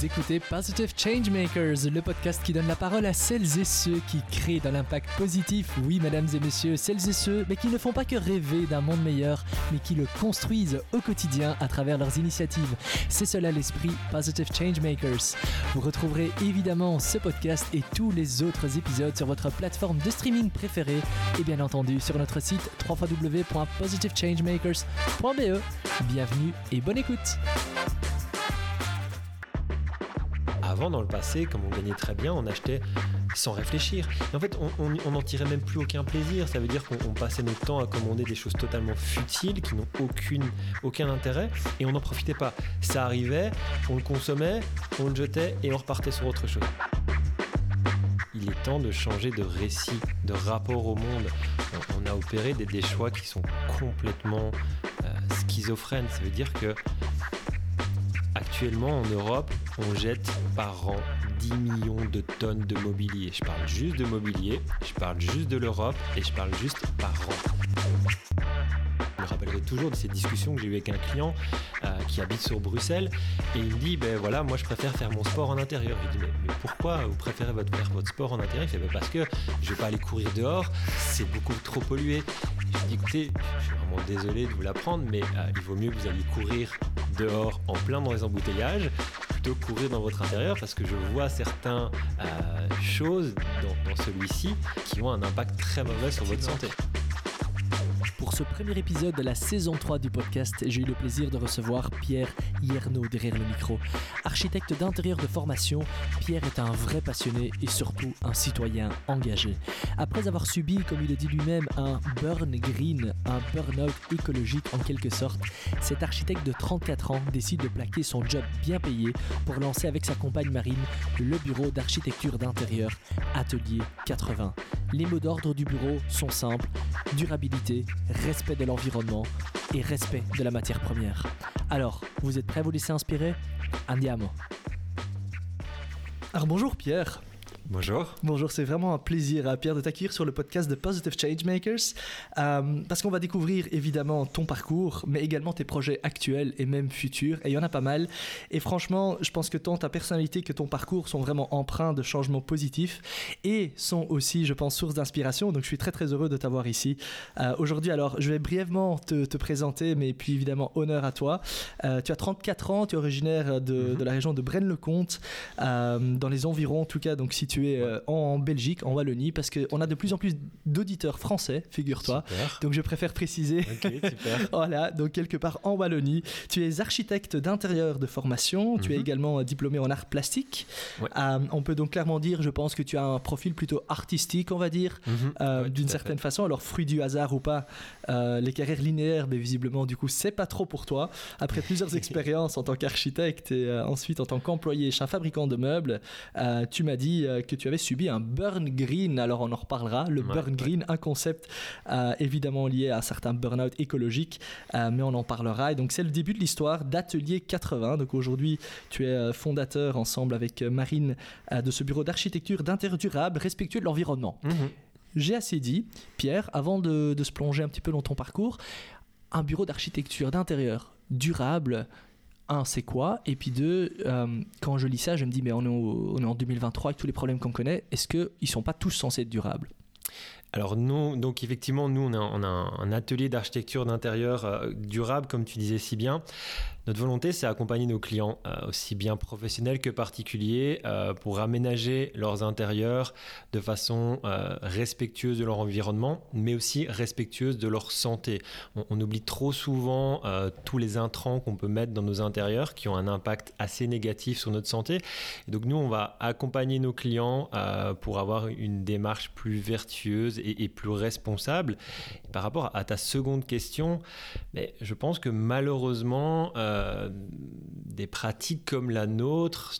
Vous écoutez Positive Changemakers, le podcast qui donne la parole à celles et ceux qui créent de l'impact positif. Oui, mesdames et messieurs, celles et ceux, mais qui ne font pas que rêver d'un monde meilleur, mais qui le construisent au quotidien à travers leurs initiatives. C'est cela l'esprit Positive Changemakers. Vous retrouverez évidemment ce podcast et tous les autres épisodes sur votre plateforme de streaming préférée et bien entendu sur notre site www.positivechangemakers.be. Bienvenue et bonne écoute. Dans le passé, comme on gagnait très bien, on achetait sans réfléchir. En fait, on n'en tirait même plus aucun plaisir. Ça veut dire qu'on passait notre temps à commander des choses totalement futiles, qui n'ont aucune, aucun intérêt, et on n'en profitait pas. Ça arrivait, on le consommait, on le jetait, et on repartait sur autre chose. Il est temps de changer de récit, de rapport au monde. On, a opéré des, des, choix qui sont complètement euh, schizophrènes. Ça veut dire que Actuellement en Europe, on jette par an 10 millions de tonnes de mobilier. Je parle juste de mobilier, je parle juste de l'Europe et je parle juste par an. Je me rappellerai toujours de ces discussions que j'ai eues avec un client euh, qui habite sur Bruxelles et il me dit ben voilà moi je préfère faire mon sport en intérieur. Je lui dis mais, pourquoi vous préférez faire votre sport en intérieur? Il fait ben, parce que je vais pas aller courir dehors, c'est beaucoup trop pollué. Je lui dis écoutez, je suis vraiment désolé de vous l'apprendre mais euh, il vaut mieux que vous alliez courir dehors en plein dans les embouteillages plutôt que courir dans votre intérieur parce que je vois certaines euh, choses dans celui-ci qui ont un impact très mauvais sur votre santé. Pour ce premier épisode de la saison 3 du podcast, j'ai eu le plaisir de recevoir Pierre Hiernaud derrière le micro. Architecte d'intérieur de formation, Pierre est un vrai passionné et surtout un citoyen engagé. Après avoir subi, comme il le dit lui-même, un burn green, un burn-out écologique en quelque sorte, cet architecte de 34 ans décide de plaquer son job bien payé pour lancer avec sa compagne Marine le bureau d'architecture d'intérieur Atelier 80. Les mots d'ordre du bureau sont simples, durabilité, respect de l'environnement et respect de la matière première. Alors, vous êtes prêts à vous laisser inspirer? Andiamo. Alors bonjour Pierre. Bonjour. Bonjour, c'est vraiment un plaisir, à Pierre, de t'accueillir sur le podcast de Positive Changemakers, euh, parce qu'on va découvrir évidemment ton parcours, mais également tes projets actuels et même futurs, et il y en a pas mal. Et franchement, je pense que tant ta personnalité que ton parcours sont vraiment empreints de changements positifs et sont aussi, je pense, source d'inspiration. Donc je suis très très heureux de t'avoir ici euh, aujourd'hui. Alors, je vais brièvement te, te, présenter, mais puis évidemment, honneur à toi. Euh, tu as 34 ans, tu es originaire de, mm -hmm. de la région de Braine-le-Comte, euh, dans les environs en tout cas, donc situé ouais. en Belgique, en Wallonie, parce qu'on a de plus en plus d'auditeurs français, figure-toi. Donc je préfère préciser. Okay, voilà, donc quelque part en Wallonie. Tu es architecte d'intérieur de formation, mm -hmm. tu es également diplômé en art plastique. Ouais. Euh, on peut donc clairement dire, je pense que tu as un profil plutôt artistique, on va dire, mm -hmm. euh, ouais, d'une certaine façon. Alors, fruit du hasard ou pas, euh, les carrières linéaires, mais visiblement, du coup, c'est pas trop pour toi. Après plusieurs expériences en tant qu'architecte et euh, ensuite en tant qu'employé chez un fabricant de meubles, euh, tu m'as dit que tu avais subi un burn green. Alors, on en reparlera. Le Ouais, burn green, un concept euh, évidemment lié à certains burn-out écologiques, euh, mais on en parlera. Et donc, c'est le début de l'histoire d'Atelier 80. Donc, aujourd'hui, tu es euh, fondateur ensemble avec Marine de ce bureau d'architecture d'intérieur durable, respectueux de l'environnement. -hmm. J'ai assez dit, Pierre, avant de, de, se plonger un petit peu dans ton parcours, un bureau d'architecture d'intérieur durable, un, c'est quoi Et puis deux, euh, quand je lis ça, je me dis, mais on est, en 2023 avec tous les problèmes qu'on connaît, est-ce qu'ils ne sont pas tous censés être durables alors nous, donc effectivement, nous on a, on a un atelier d'architecture d'intérieur euh, durable, comme tu disais si bien. Notre volonté, c'est accompagner nos clients, euh, aussi bien professionnels que particuliers, euh, pour aménager leurs intérieurs de façon euh, respectueuse de leur environnement, mais aussi respectueuse de leur santé. On, oublie trop souvent tous les intrants qu'on peut mettre dans nos intérieurs, qui ont un impact assez négatif sur notre santé. Donc nous, on va accompagner nos clients pour avoir une démarche plus vertueuse et, plus responsable. Par rapport à ta seconde question, mais je pense que malheureusement, des pratiques comme la nôtre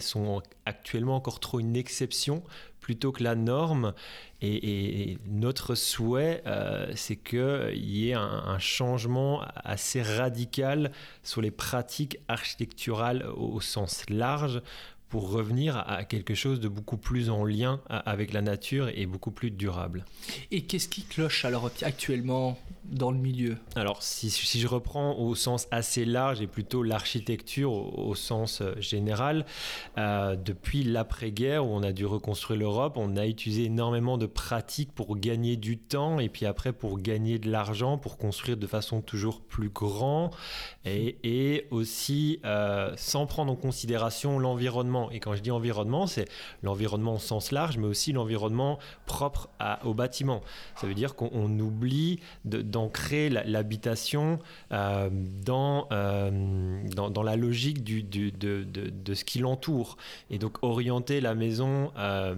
sont actuellement encore trop une exception plutôt que la norme. Et, notre souhait, euh, c'est qu'il y ait un, un, changement assez radical sur les pratiques architecturales au, au sens large pour revenir à quelque chose de beaucoup plus en lien avec la nature et beaucoup plus durable. Et qu'est-ce qui cloche alors actuellement? Dans le milieu Alors, si, je reprends au sens assez large et plutôt l'architecture au, sens euh, général, euh, depuis l'après-guerre où on a dû reconstruire l'Europe, on a utilisé énormément de pratiques pour gagner du temps et puis après pour gagner de l'argent, pour construire de façon toujours plus grand et, aussi euh, sans prendre en considération l'environnement. Et quand je dis environnement, c'est l'environnement au sens large, mais aussi l'environnement propre à, au bâtiment. Ça veut dire qu'on oublie d'ancrer l'habitation euh, dans, euh, dans, dans, la logique de, de, de, ce qui l'entoure. Et donc orienter la maison euh,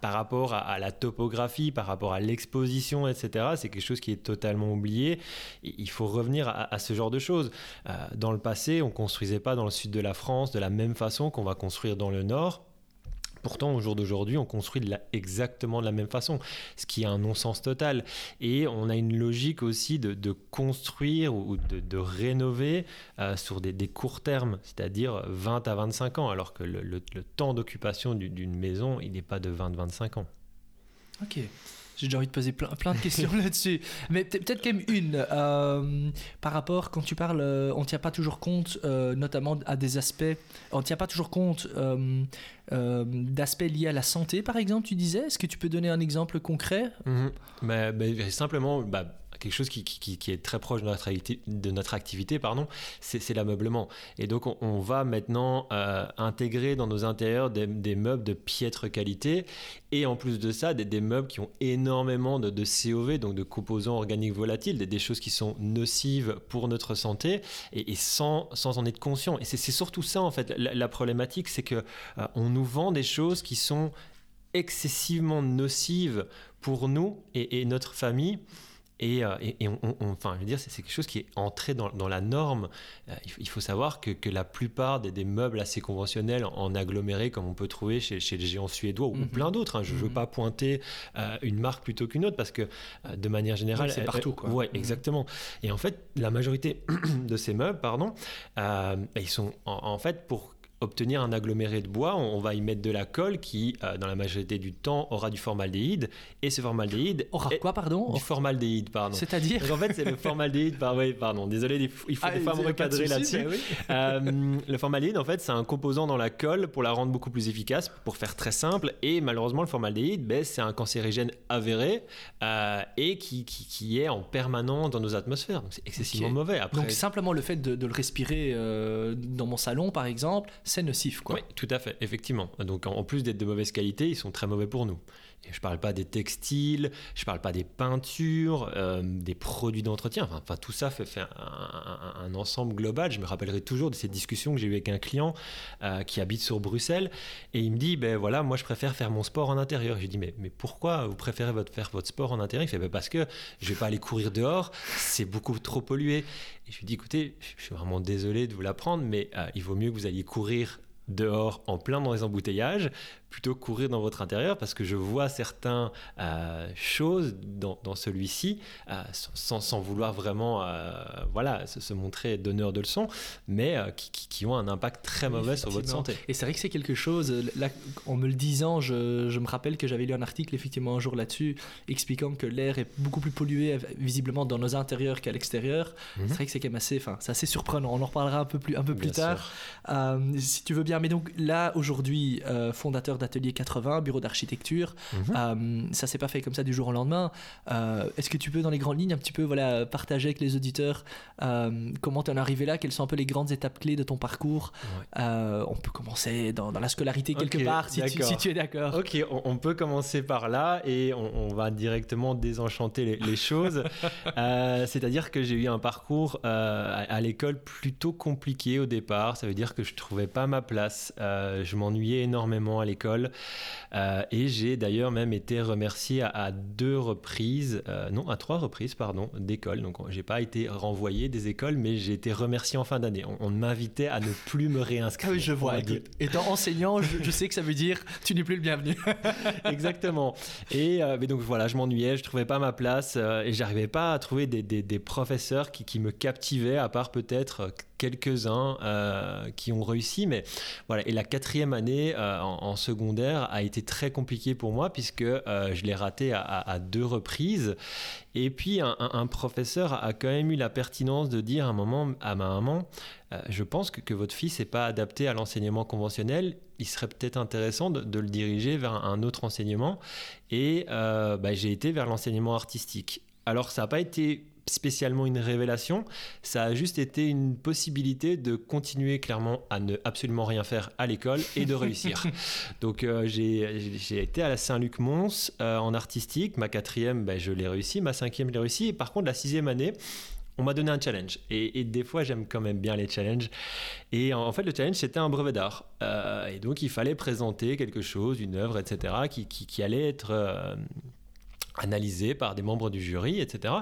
par rapport à, la topographie, par rapport à l'exposition, etc., c'est quelque chose qui est totalement oublié. il faut revenir à, à, ce genre de choses. dans le passé, on construisait pas dans le sud de la France de la même façon qu'on va construire dans le nord Pourtant, au jour d'aujourd'hui, on construit exactement de la même façon, ce qui est un non-sens total. Et on a une logique aussi de, construire ou de, rénover euh, sur des, courts termes, c'est-à-dire 20 à 25 ans, alors que le, le temps d'occupation d'une maison, il n'est pas de 20-25 ans. Ok. J'ai déjà envie de poser plein, plein de questions là-dessus. Mais peut-être quand même une. Euh, par rapport, quand tu parles, euh, on ne tient pas toujours compte, euh, notamment à des aspects, on ne tient pas toujours compte d'aspects liés à la santé, par exemple, tu disais? Est-ce que tu peux donner un exemple concret? Mais, Simplement, bah, quelque chose qui, est très proche de notre activité, de notre activité pardon, c'est l'ameublement. Et donc on, va maintenant euh, intégrer dans nos intérieurs des, meubles de piètre qualité et en plus de ça des, meubles qui ont énormément de, COV, donc de composants organiques volatiles, des, choses qui sont nocives pour notre santé et, sans, sans, en être conscient. Et c'est surtout ça en fait la, problématique, c'est que euh, on nous vend des choses qui sont excessivement nocives pour nous et notre famille. Et, euh, enfin, je veux dire, c'est quelque chose qui est entré dans, la norme. Euh, il, faut savoir que, que la plupart des, meubles assez conventionnels en aggloméré, comme on peut trouver chez, chez les géants suédois ou mhm. plein d'autres, hein, je ne veux mhm. pas pointer euh, une marque plutôt qu'une autre parce que de manière générale, c'est partout. Quoi. Ouais, mhm. exactement. Et en fait, la majorité de ces meubles, pardon, ils sont en fait pour obtenir un aggloméré de bois, on va y mettre de la colle qui, euh, dans la majorité du temps, aura du formaldéhyde. Et ce formaldéhyde. Aura quoi, pardon Du formaldéhyde, pardon. C'est-à-dire En fait, c'est le formaldéhyde. Par... Oui, pardon, désolé, il faut, ah, des fois me recadrer là-dessus. Euh, le formaldéhyde, en fait, c'est un composant dans la colle pour la rendre beaucoup plus efficace, pour faire très simple. Et malheureusement, le formaldéhyde, ben, c'est un cancérigène avéré euh, et qui, qui, est en permanence dans nos atmosphères. Donc, c'est excessivement mauvais. Après... Donc, simplement le fait de, de le respirer dans mon salon, par exemple, c'est nocif. Quoi. Oui, tout à fait, effectivement. Donc en plus d'être de mauvaise qualité, ils sont très mauvais pour nous. Et je ne parle pas des textiles, je ne parle pas des peintures, euh, des produits d'entretien. Enfin, tout ça fait, un, ensemble global. Je me rappellerai toujours de ces discussions que j'ai eues avec un client euh, qui habite sur Bruxelles. Et il me dit, ben voilà, moi je préfère faire mon sport en intérieur. Je lui dis, mais, mais pourquoi vous préférez faire votre sport en intérieur? Il fait, ben parce que je ne vais pas aller courir dehors, c'est beaucoup trop pollué. Et je lui dis, écoutez, je suis vraiment désolé de vous l'apprendre, mais euh, il vaut mieux que vous alliez courir dehors en plein dans les embouteillages plutôt courir dans votre intérieur parce que je vois certaines euh, choses dans, celui-ci euh, sans, sans, vouloir vraiment euh, voilà, se, montrer donneur de leçons, mais qui, qui, ont un impact très mauvais sur votre santé. Et c'est vrai que c'est quelque chose, là, en me le disant, je, je me rappelle que j'avais lu un article effectivement un jour là-dessus expliquant que l'air est beaucoup plus pollué visiblement dans nos intérieurs qu'à l'extérieur. Mhm. C'est vrai que c'est quand même assez, enfin, c'est assez surprenant. On en reparlera un peu plus, un peu plus tard. si tu veux bien. Mais donc là, aujourd'hui, fondateur Atelier 80, bureau d'architecture. Mhm. Euh, ça s'est pas fait comme ça du jour au lendemain. Euh, est-ce que tu peux, dans les grandes lignes, un petit peu voilà, partager avec les auditeurs euh, comment tu en es arrivé là? Quelles sont un peu les grandes étapes clés de ton parcours? On peut commencer dans, la scolarité quelque part, si tu, es d'accord. Ok, on, peut commencer par là et on, va directement désenchanter les, choses. C'est-à-dire que j'ai eu un parcours à, l'école plutôt compliqué au départ. Ça veut dire que je trouvais pas ma place. je m'ennuyais énormément à l'école. Euh, et j'ai d'ailleurs même été remercié à, deux reprises, euh, non, à trois reprises, pardon, d'école. Donc, j'ai pas été renvoyé des écoles, mais j'ai été remercié en fin d'année. On, m'invitait à ne plus me réinscrire. Ah oui, je vois. Étant enseignant, je, sais que ça veut dire tu n'es plus le bienvenu. Exactement. Et euh, mais donc voilà, je m'ennuyais, je trouvais pas ma place et j'arrivais pas à trouver des, des, professeurs qui, qui, me captivaient, à part peut-être quelques-uns qui ont réussi, mais voilà. Et la quatrième année en, secondaire a été très compliquée pour moi puisque je l'ai raté à, deux reprises. Et puis un, professeur a quand même eu la pertinence de dire à un moment à ma maman, je pense que, votre fils n'est pas adapté à l'enseignement conventionnel il serait peut-être intéressant de, le diriger vers un autre enseignement. Et euh, bah, j'ai été vers l'enseignement artistique. Alors ça n'a pas été spécialement une révélation, ça a juste été une possibilité de continuer clairement à ne absolument rien faire à l'école et de réussir. Donc euh, j'ai été à la Saint-Luc-Mons euh, en artistique, ma quatrième bah, je l'ai réussi, ma cinquième je l'ai réussi, et par contre la sixième année, on m'a donné un challenge. Et, des fois, j'aime quand même bien les challenges. Et en, fait, le challenge, c'était un brevet d'art. Euh, et donc, il fallait présenter quelque chose, une œuvre, etc., qui, allait être euh, analysé par des membres du jury, etc.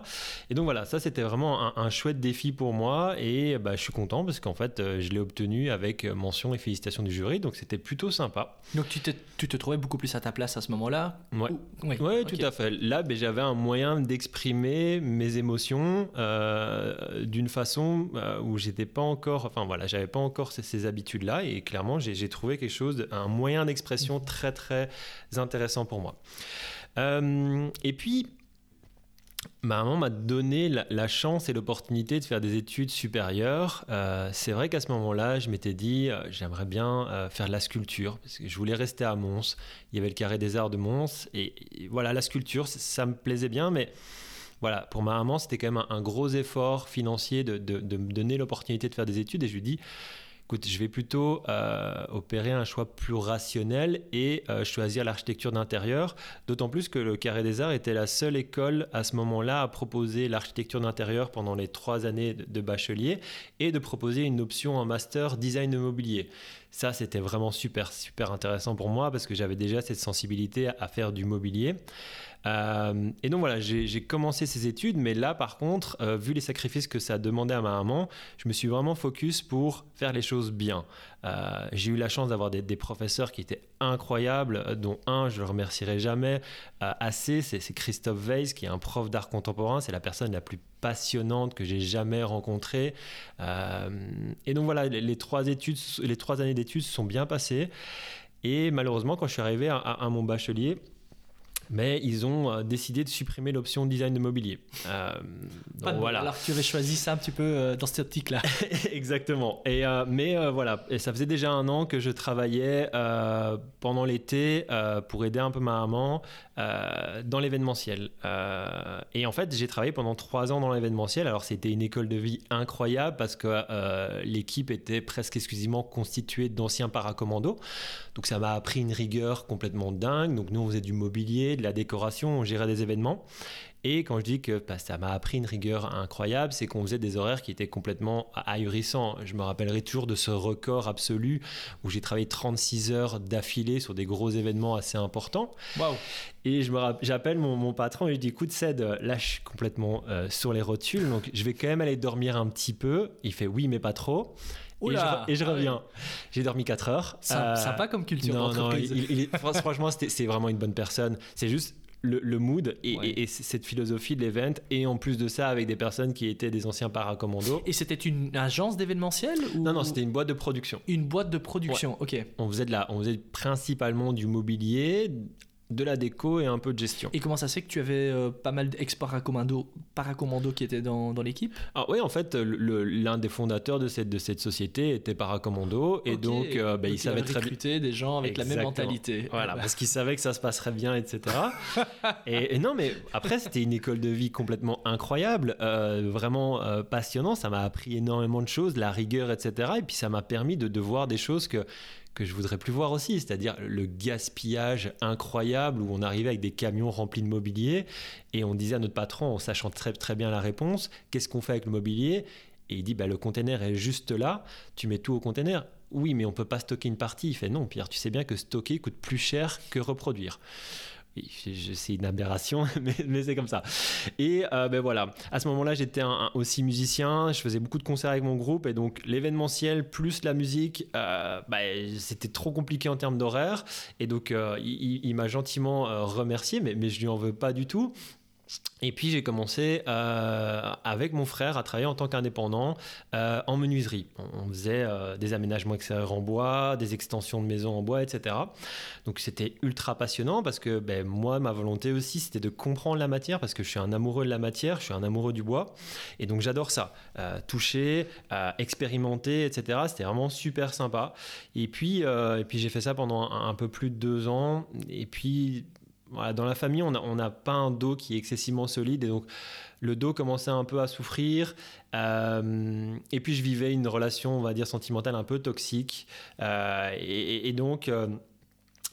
Et donc voilà, ça c'était vraiment un, chouette défi pour moi et bah, je suis content parce qu'en fait euh, je l'ai obtenu avec mention et félicitations du jury, donc c'était plutôt sympa. Donc tu te, tu te trouvais beaucoup plus à ta place à ce moment-là Ouais, ouais, tout à fait. Là, ben, j'avais un moyen d'exprimer mes émotions euh, d'une façon euh, où j'étais pas encore, enfin voilà, j'avais pas encore ces, ces habitudes-là et clairement j'ai trouvé quelque chose, un moyen d'expression très très intéressant pour moi. Euh, et puis, ma maman m'a donné la, chance et l'opportunité de faire des études supérieures. Euh, c'est vrai qu'à ce moment-là, je m'étais dit, euh, j'aimerais bien faire de la sculpture, parce que je voulais rester à Mons. Il y avait le carré des arts de Mons, et, voilà, la sculpture, ça me plaisait bien, mais voilà, pour ma maman, c'était quand même un, gros effort financier de, de me donner l'opportunité de faire des études, et je lui dis, je vais plutôt euh, opérer un choix plus rationnel et euh, choisir l'architecture d'intérieur, d'autant plus que le Carré des Arts était la seule école à ce moment-là à proposer l'architecture d'intérieur pendant les trois années de bachelier et de proposer une option en master design immobilier. Ça, c'était vraiment super, super intéressant pour moi parce que j'avais déjà cette sensibilité à faire du mobilier. Euh, et donc voilà, j'ai commencé ces études, mais là par contre, euh, vu les sacrifices que ça demandait à ma maman, je me suis vraiment focus pour faire les choses bien. Euh, j'ai eu la chance d'avoir des, professeurs qui étaient incroyables, dont un, je le remercierai jamais assez, c'est Christophe Weiss, qui est un prof d'art contemporain, c'est la personne la plus passionnante que j'ai jamais rencontrée. et donc voilà, les, trois études, les trois années d'études se sont bien passées. Et malheureusement, quand je suis arrivé à mon bachelier, mais ils ont euh, décidé de supprimer l'option design de mobilier. Euh, voilà. Alors tu avais choisi ça un petit peu euh, dans cette optique-là. Exactement. Et, mais voilà, et ça faisait déjà un an que je travaillais pendant l'été pour aider un peu ma maman dans l'événementiel. et en fait, j'ai travaillé pendant trois ans dans l'événementiel. Alors c'était une école de vie incroyable parce que l'équipe était presque exclusivement constituée d'anciens paracommandos. Donc ça m'a appris une rigueur complètement dingue. Donc nous, on faisait du mobilier, de la décoration, on gérait des événements. Et quand je dis que bah, ça m'a appris une rigueur incroyable, c'est qu'on faisait des horaires qui étaient complètement ahurissants. Je me rappellerai toujours de ce record absolu où j'ai travaillé 36 heures d'affilée sur des gros événements assez importants. Waouh Et je me j'appelle mon, patron et je dis écoute Ced, là je suis complètement euh, sur les rotules, donc je vais quand même aller dormir un petit peu. Il fait oui mais pas trop. Et je, ah reviens. J'ai dormi 4 heures. Euh, sympa comme culture d'entreprise. franchement, c'est vraiment une bonne personne. C'est juste le, mood et, cette philosophie de l'event et en plus de ça avec des personnes qui étaient des anciens paracommandos. Et c'était une agence d'événementiel Non non c'était une boîte de production. Une boîte de production, ok. On faisait de la, on faisait principalement du mobilier, de la déco et un peu de gestion. Et comment ça se fait que tu avais euh, pas mal d'ex-paracommandos paracommando qui étaient dans, dans l'équipe? Ah oui, en fait, l'un des fondateurs de cette, de cette société était paracommando et donc, euh, bah, il savait très bien. des gens avec la même mentalité. Voilà, parce qu'il savait que ça se passerait bien, etc. et, non, mais après, c'était une école de vie complètement incroyable, euh, vraiment passionnant. Ça m'a appris énormément de choses, la rigueur, etc. Et puis, ça m'a permis de, de voir des choses que que je voudrais plus voir aussi, c'est-à-dire le gaspillage incroyable où on arrivait avec des camions remplis de mobilier et on disait à notre patron, en sachant très, très bien la réponse, qu'est-ce qu'on fait avec le mobilier? Et il dit, bah, le container est juste là, tu mets tout au container. Oui, mais on peut pas stocker une partie. Il fait non, Pierre, tu sais bien que stocker coûte plus cher que reproduire c'est une aberration, mais, c'est comme ça. Et euh, ben voilà, à ce moment-là, j'étais aussi musicien, je faisais beaucoup de concerts avec mon groupe, et donc l'événementiel plus la musique, euh, ben, c'était trop compliqué en termes d'horaire, et donc euh, il, m'a gentiment remercié, mais, mais je lui en veux pas du tout. Et puis j'ai commencé euh, avec mon frère à travailler en tant qu'indépendant euh, en menuiserie. On, faisait euh, des aménagements extérieurs en bois, des extensions de maisons en bois, etc. Donc c'était ultra passionnant parce que ben, moi, ma volonté aussi, c'était de comprendre la matière parce que je suis un amoureux de la matière, je suis un amoureux du bois. Et donc j'adore ça. toucher, expérimenter, etc. C'était vraiment super sympa. Et puis, et puis j'ai fait ça pendant un, un peu plus de deux ans. Et puis dans la famille, on n'a pas un dos qui est excessivement solide et donc le dos commençait un peu à souffrir. Euh, et puis je vivais une relation, on va dire, sentimentale un peu toxique. Euh, et, donc. Euh,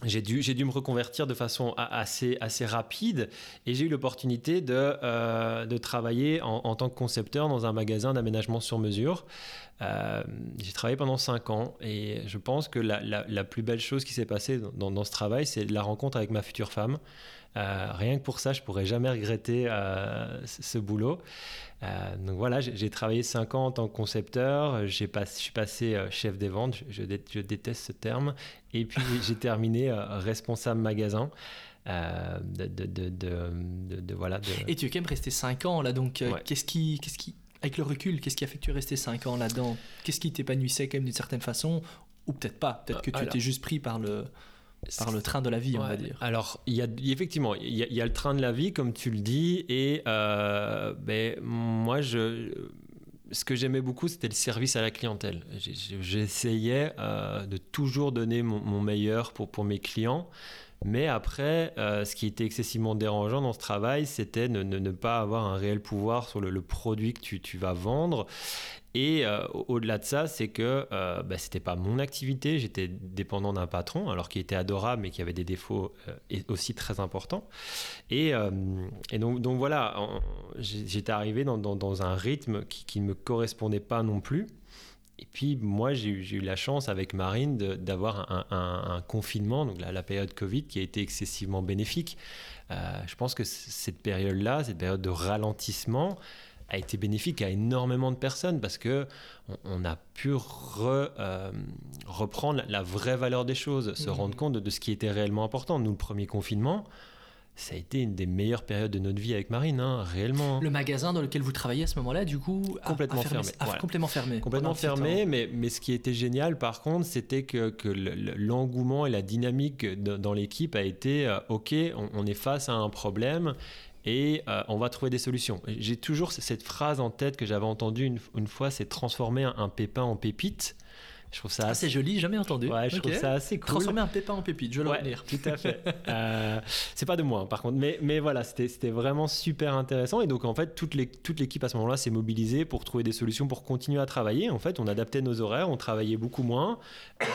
j'ai dû, me reconvertir de façon assez, rapide et j'ai eu l'opportunité de, travailler en, tant que concepteur dans un magasin d'aménagement sur mesure. Euh, j'ai travaillé pendant 5 ans et je pense que la, la, plus belle chose qui s'est passée dans, dans, ce travail, c'est la rencontre avec ma future femme. Euh, rien que pour ça, je pourrais jamais regretter euh, ce boulot. donc voilà, j'ai travaillé 5 ans en tant que concepteur. J'ai pas, je suis passé chef des ventes. Je, je, déteste ce terme. Et puis j'ai terminé responsable magasin. de, de, de, voilà, Et tu es quand même resté 5 ans là, donc qu'est-ce qui, qu'est-ce qui avec le recul, qu'est-ce qui a fait que tu es resté 5 ans là-dedans? Qu'est-ce qui t'épanouissait quand même d'une certaine façon? Ou peut-être pas Peut-être que tu étais juste pris par le, par le train de la vie, on va dire. Alors, y a, effectivement, il y, a, le train de la vie, comme tu le dis, et euh, ben, moi, je, ce que j'aimais beaucoup, c'était le service à la clientèle. J'essayais euh, de toujours donner mon, mon, meilleur pour, pour mes clients. Mais après, euh, ce qui était excessivement dérangeant dans ce travail, c'était ne, ne, pas avoir un réel pouvoir sur le, produit que tu, vas vendre. Et euh, au-delà de ça, c'est que euh, bah, ce n'était pas mon activité, j'étais dépendant d'un patron, alors qu'il était adorable, mais qui avait des défauts aussi très importants. Et, donc, voilà, j'étais arrivé dans, un rythme qui ne me correspondait pas non plus. Et puis moi, j'ai eu, la chance avec Marine d'avoir un, confinement, donc la, période Covid, qui a été excessivement bénéfique. Euh, je pense que cette période-là, cette période de ralentissement, a été bénéfique à énormément de personnes parce que on, a pu euh, reprendre la, vraie valeur des choses, se rendre compte de, de, ce qui était réellement important. Nous, le premier confinement, ça a été une des meilleures périodes de notre vie avec Marine, hein, réellement. Le magasin dans lequel vous travaillez à ce moment-là, du coup, complètement fermé. Complètement fermé. Complètement fermé, mais, mais ce qui était génial par contre, c'était que, que l'engouement et la dynamique dans l'équipe a été euh, OK, on, est face à un problème et euh, on va trouver des solutions. J'ai toujours cette phrase en tête que j'avais entendue une, une fois c'est transformer un pépin en pépite. Je trouve ça assez joli, jamais entendu. Ouais, je trouve ça assez cool. Transformer un pépin en pépite, je vais ouais, le Tout à fait. euh, c'est pas de moi, hein, par contre, mais, mais voilà, c'était vraiment super intéressant. Et donc, en fait, toute l'équipe à ce moment-là s'est mobilisée pour trouver des solutions pour continuer à travailler. En fait, on adaptait nos horaires, on travaillait beaucoup moins. Euh,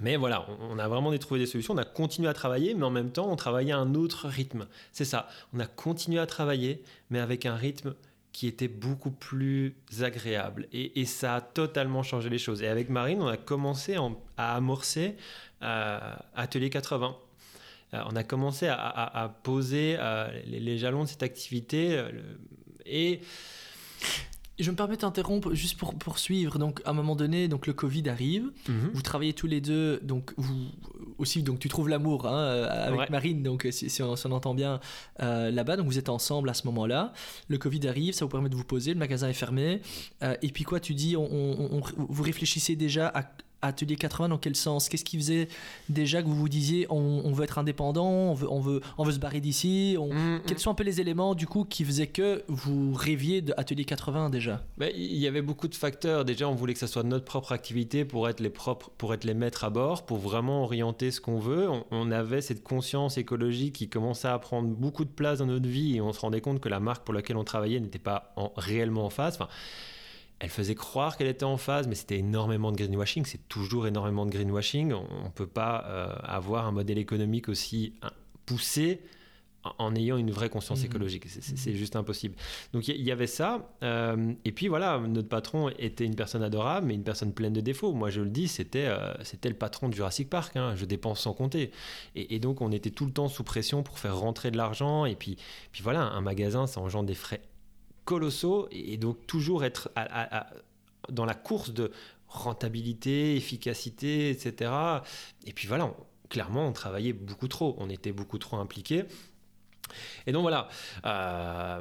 mais voilà, on a vraiment trouvé des solutions, on a continué à travailler, mais en même temps, on travaillait à un autre rythme. C'est ça, on a continué à travailler, mais avec un rythme qui était beaucoup plus agréable. Et, ça a totalement changé les choses. Et avec Marine, on a commencé à amorcer euh, Atelier 80. Euh, on a commencé à, poser euh, les, les, jalons de cette activité. et je me permets d'interrompre juste pour poursuivre. Donc, à un moment donné, donc le Covid arrive. Mhm. Vous travaillez tous les deux. Donc, vous aussi, donc tu trouves l'amour hein, euh, avec Marine. Donc, si, on, entend bien euh, là-bas, donc vous êtes ensemble à ce moment-là. Le Covid arrive, ça vous permet de vous poser. Le magasin est fermé. Euh, et puis quoi, tu dis, on, vous réfléchissez déjà à Atelier 80 dans quel sens? Qu'est-ce qui faisait déjà que vous vous disiez on, veut être indépendant, on veut, on veut, on veut se barrer d'ici mm, mm. Quels sont un peu les éléments du coup qui faisaient que vous rêviez d'Atelier 80 déjà? Ben, Il y avait beaucoup de facteurs. Déjà, on voulait que ça soit notre propre activité pour être les, propres, pour être les maîtres à bord, pour vraiment orienter ce qu'on veut. On, avait cette conscience écologique qui commençait à prendre beaucoup de place dans notre vie et on se rendait compte que la marque pour laquelle on travaillait n'était pas en, réellement en phase. Enfin, elle faisait croire qu'elle était en phase, mais c'était énormément de greenwashing. C'est toujours énormément de greenwashing. On ne peut pas euh, avoir un modèle économique aussi hein, poussé en ayant une vraie conscience mmh. écologique. C'est mmh. juste impossible. Donc il y, avait ça. Euh, et puis voilà, notre patron était une personne adorable, mais une personne pleine de défauts. Moi, je le dis, c'était euh, c'était le patron de Jurassic Park. Hein. Je dépense sans compter. Et, donc on était tout le temps sous pression pour faire rentrer de l'argent. Et puis, puis voilà, un magasin, ça engendre des frais colossaux et donc toujours être dans la course de rentabilité, efficacité, etc. Et puis voilà, clairement, on travaillait beaucoup trop, on était beaucoup trop impliqués. Et donc voilà, euh,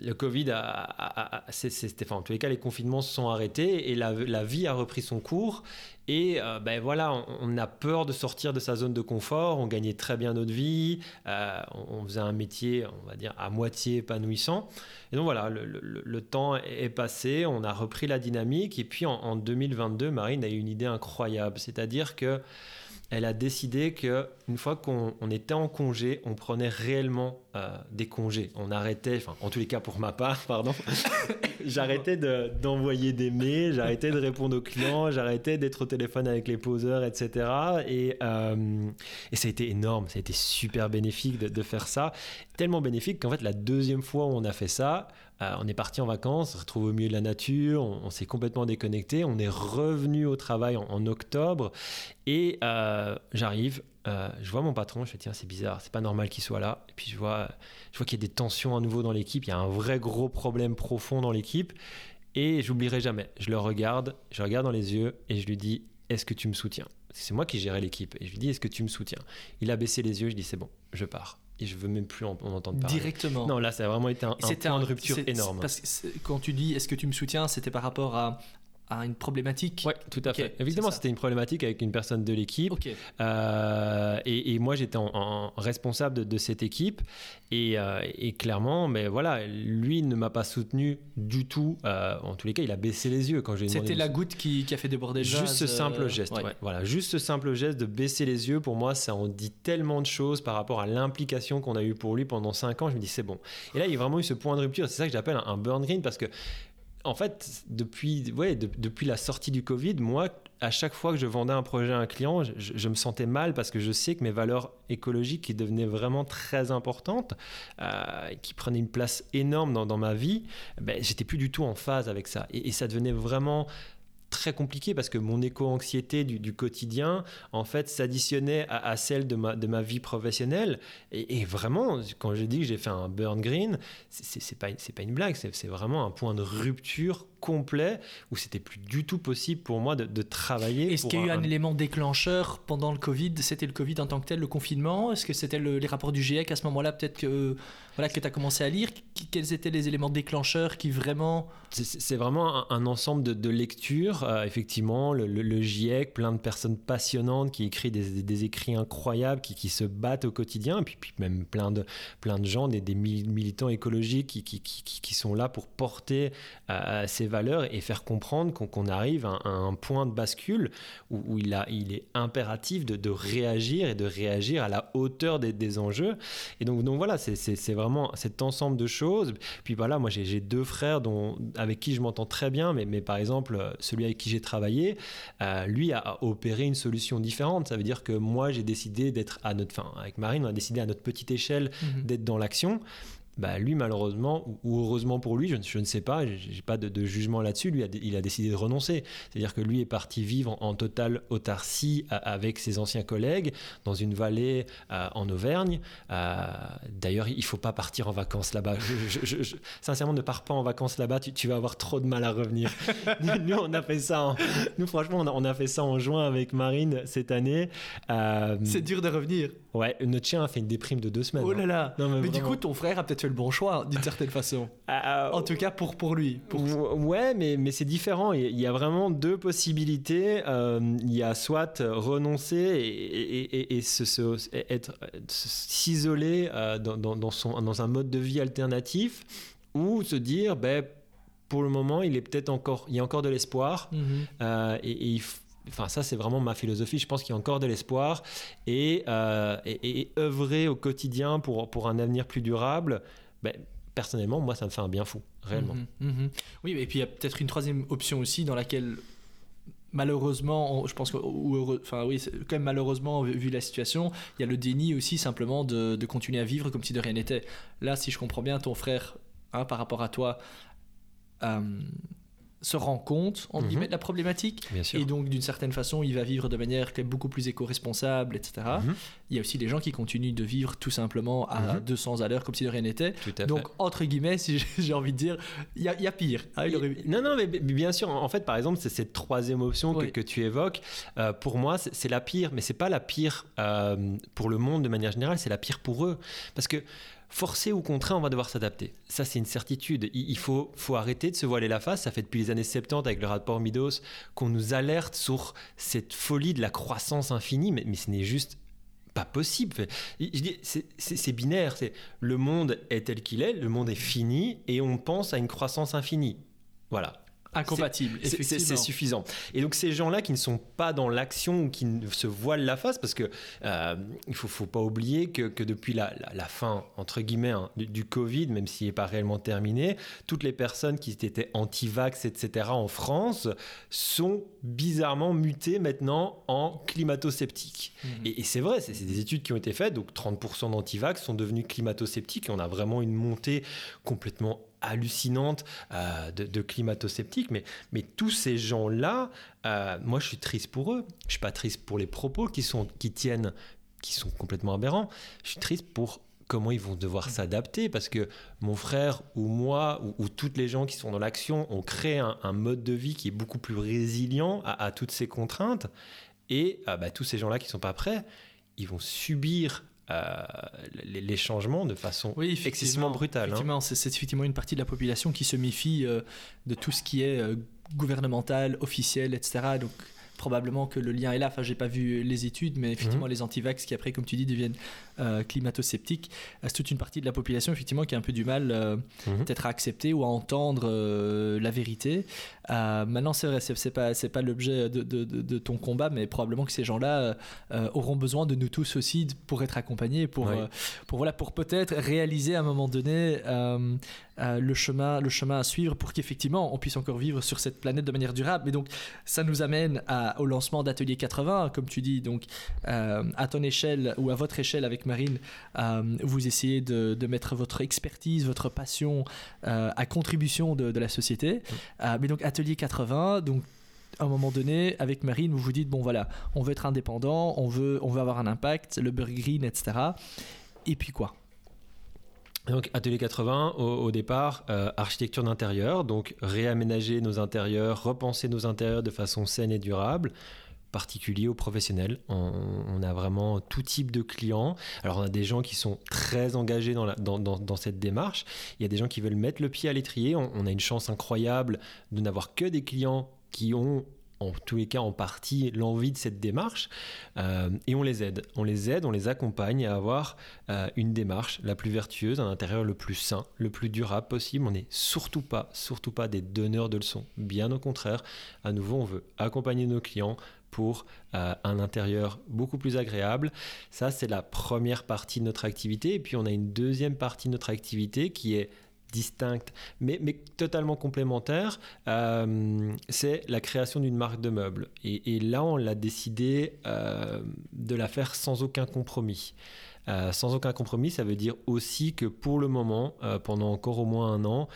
le Covid, a, enfin, en tous les cas, les confinements se sont arrêtés et la, vie a repris son cours. Et euh, ben voilà, on, a peur de sortir de sa zone de confort. On gagnait très bien notre vie. Euh, on, faisait un métier, on va dire, à moitié épanouissant. Et donc voilà, le, temps est passé. On a repris la dynamique. Et puis en 2022, Marine a eu une idée incroyable. C'est-à-dire que elle a décidé que une fois qu'on était en congé, on prenait réellement euh, des congés. On arrêtait, enfin en tous les cas pour ma part, pardon, j'arrêtais d'envoyer des mails, j'arrêtais de répondre aux clients, j'arrêtais d'être au téléphone avec les poseurs, etc. Et, euh, et, ça a été énorme, ça a été super bénéfique de, faire ça, tellement bénéfique qu'en fait la deuxième fois où on a fait ça, euh, on est parti en vacances, on se retrouve au milieu de la nature, on, s'est complètement déconnecté, on est revenu au travail en, octobre et j'arrive, euh, je vois mon patron, je fais tiens c'est bizarre, c'est pas normal qu'il soit là. Et puis je vois, je vois qu'il y a des tensions à nouveau dans l'équipe, il y a un vrai gros problème profond dans l'équipe et j'oublierai jamais. Je le regarde, je regarde dans les yeux et je lui dis est-ce que tu me soutiens? C'est moi qui gérais l'équipe et je lui dis est-ce que tu me soutiens? Il a baissé les yeux, je dis c'est bon, je pars et je veux même plus en, entendre parler. Directement. Non, là, ça a vraiment été un, un point de rupture énorme. Parce que quand tu dis est-ce que tu me soutiens, c'était par rapport à à une problématique. Oui, tout à fait. Évidemment, c'était une problématique avec une personne de l'équipe. Euh, et, moi, j'étais en, responsable de, cette équipe. Euh, et, clairement, mais voilà, lui ne m'a pas soutenu du tout. Euh, en tous les cas, il a baissé les yeux quand j'ai C'était la goutte qui, a fait déborder le Juste ce simple geste. voilà, juste ce simple geste de baisser les yeux, pour moi, ça en dit tellement de choses par rapport à l'implication qu'on a eue pour lui pendant 5 ans. Je me dis, c'est bon. Et là, il y a vraiment eu ce point de rupture. C'est ça que j'appelle un, un burn green parce que en fait, depuis, depuis la sortie du Covid, moi, à chaque fois que je vendais un projet à un client, je, me sentais mal parce que je sais que mes valeurs écologiques qui devenaient vraiment très importantes, euh, qui prenaient une place énorme dans, ma vie, ben, j'étais plus du tout en phase avec ça. Et ça devenait vraiment très compliqué parce que mon éco-anxiété du, quotidien, en fait, s'additionnait à, celle de ma, de ma vie professionnelle. Et, vraiment, quand je dis que j'ai fait un burn green, c'est pas, pas une blague, c'est vraiment un point de rupture complet où c'était plus du tout possible pour moi de, travailler. Est-ce qu'il y a eu un, élément déclencheur pendant le Covid? C'était le Covid en tant que tel, le confinement? Est-ce que c'était les rapports du GIEC à ce moment-là Peut-être que, voilà, que tu as commencé à lire? Quels étaient les éléments déclencheurs qui vraiment... C'est vraiment un, ensemble de, lectures. Euh, effectivement, le, GIEC, plein de personnes passionnantes qui écrivent des, écrits incroyables, qui, se battent au quotidien, et puis, puis même plein de, plein de gens, des, militants écologiques qui, qui, sont là pour porter euh, ces valeurs et faire comprendre qu'on arrive à, un point de bascule où, il, a, il est impératif de, réagir et de réagir à la hauteur des, enjeux. Et donc, donc voilà, c'est vraiment cet ensemble de choses. Puis voilà, moi j'ai deux frères dont, avec qui je m'entends très bien, mais, mais par exemple, celui avec qui j'ai travaillé, euh, lui a opéré une solution différente. Ça veut dire que moi j'ai décidé d'être à notre, fin, avec Marine, on a décidé à notre petite échelle mmh d'être dans l'action bah, lui, malheureusement, ou heureusement pour lui, je, je ne sais pas, j'ai pas de, jugement là-dessus, lui, il a décidé de renoncer. C'est-à-dire que lui est parti vivre en, totale autarcie avec ses anciens collègues dans une vallée euh, en Auvergne. Euh, d'ailleurs, il ne faut pas partir en vacances là-bas. sincèrement, ne pars pas en vacances là-bas, tu, vas avoir trop de mal à revenir. nous, on a fait ça. nous, franchement, on a, fait ça en juin avec Marine cette année. Euh, C'est dur de revenir. Ouais, notre chien a fait une déprime de deux semaines. Oh là là. mais, du coup, ton frère a peut-être fait le bon choix d'une certaine façon. Ah, ah, en tout cas, pour, pour lui. Ouais, mais, mais c'est différent. Il y a vraiment deux possibilités. Euh, il y a soit renoncer et, et, se, être, s'isoler euh, dans, dans, son, dans un mode de vie alternatif ou se dire, ben, pour le moment, il est peut-être encore, il y a encore de l'espoir mhm. euh, et, il faut Enfin, ça, c'est vraiment ma philosophie. Je pense qu'il y a encore de l'espoir et, euh, et, œuvrer au quotidien pour, pour un avenir plus durable. Ben, personnellement, moi, ça me fait un bien fou, réellement. Mhm, mhm. Oui, et puis il y a peut-être une troisième option aussi dans laquelle malheureusement, je pense que, enfin oui, quand même malheureusement, vu la situation, il y a le déni aussi simplement de, de continuer à vivre comme si de rien n'était. Là, si je comprends bien, ton frère, hein, par rapport à toi, euh, se rend compte en mm de la problématique. Et donc d'une certaine façon il va vivre de manière beaucoup plus éco-responsable etc mhm. il y a aussi des gens qui continuent de vivre tout simplement à 200 mhm. à l'heure comme si de rien n'était. Donc entre guillemets si j'ai envie de dire il y, a pire ah, non non mais bien sûr en fait par exemple c'est cette troisième option que, tu évoques. Euh, pour moi c'est la pire mais c'est pas la pire euh, pour le monde de manière générale c'est la pire pour eux. Parce que forcé ou contraint, on va devoir s'adapter. Ça, c'est une certitude. Il, faut, arrêter de se voiler la face. Ça fait depuis les années 70 avec le rapport Midos qu'on nous alerte sur cette folie de la croissance infinie, mais, ce n'est juste pas possible. C'est binaire. Le monde est tel qu'il est, le monde est fini, et on pense à une croissance infinie. Voilà. Incompatible, C'est suffisant. Et donc ces gens-là qui ne sont pas dans l'action ou qui se voilent la face, parce que euh, il faut, faut pas oublier que, que depuis la, la, fin entre guillemets hein, du, Covid, même s'il n'est pas réellement terminé, toutes les personnes qui étaient anti-vax, etc. en France sont bizarrement mutées maintenant en climato-sceptiques. Et, et c'est vrai, c'est des études qui ont été faites. Donc 30% d'anti-vax sont devenus climato-sceptiques et on a vraiment une montée complètement hallucinante euh, de, climato-sceptiques, mais, mais tous ces gens-là, euh, moi je suis triste pour eux. Je suis pas triste pour les propos qui, sont, qui tiennent, qui sont complètement aberrants. Je suis triste pour comment ils vont devoir s'adapter parce que mon frère ou moi ou, toutes les gens qui sont dans l'action ont créé un, mode de vie qui est beaucoup plus résilient à, toutes ces contraintes et euh, bah, tous ces gens-là qui sont pas prêts, ils vont subir euh, les, changements de façon excessivement brutale. Hein. Effectivement, c'est effectivement une partie de la population qui se méfie euh, de tout ce qui est euh, gouvernemental, officiel, etc. Donc probablement que le lien est là. Enfin, j'ai pas vu les études, mais effectivement, mhm. les antivax qui après, comme tu dis, deviennent climato-sceptiques, c'est toute une partie de la population effectivement qui a un peu du mal mhm. peut-être à accepter ou à entendre la vérité. Euh, maintenant, c'est vrai, c'est pas, c'est pas l'objet de, de, de, ton combat, mais probablement que ces gens-là euh, euh, auront besoin de nous tous aussi pour être accompagnés, pour, pour, voilà, pour peut-être réaliser à un moment donné le, chemin, le chemin à suivre pour qu'effectivement on puisse encore vivre sur cette planète de manière durable. Et donc, ça nous amène à, au lancement d'Atelier 80, comme tu dis, donc à ton échelle ou à votre échelle avec Marine, vous essayez de, de, mettre votre expertise, votre passion à contribution de, de la société. mais donc, Atelier 80, donc à un moment donné, avec Marine, vous vous dites bon voilà, on veut être indépendant, on veut, on veut avoir un impact, le Burger Green, etc. Et puis quoi? Donc Atelier 80, au, départ, euh, architecture d'intérieur, donc réaménager nos intérieurs, repenser nos intérieurs de façon saine et durable, particulier aux professionnels. On, a vraiment tout type de clients. Alors on a des gens qui sont très engagés dans, dans, dans, cette démarche. Il y a des gens qui veulent mettre le pied à l'étrier. On, a une chance incroyable de n'avoir que des clients qui ont en tous les cas en partie l'envie de cette démarche euh, et on les aide. On les aide, on les accompagne à avoir euh, une démarche la plus vertueuse, un intérieur le plus sain, le plus durable possible. On n'est surtout pas, surtout pas des donneurs de leçons. Bien au contraire, à nouveau, on veut accompagner nos clients pour euh, un intérieur beaucoup plus agréable. Ça, c'est la première partie de notre activité. Et puis, on a une deuxième partie de notre activité qui est distincte, mais, totalement complémentaire, euh, c'est la création d'une marque de meubles. Et, là, on l'a décidé euh, de la faire sans aucun compromis. Euh, sans aucun compromis, ça veut dire aussi que pour le moment, euh, pendant encore au moins un an,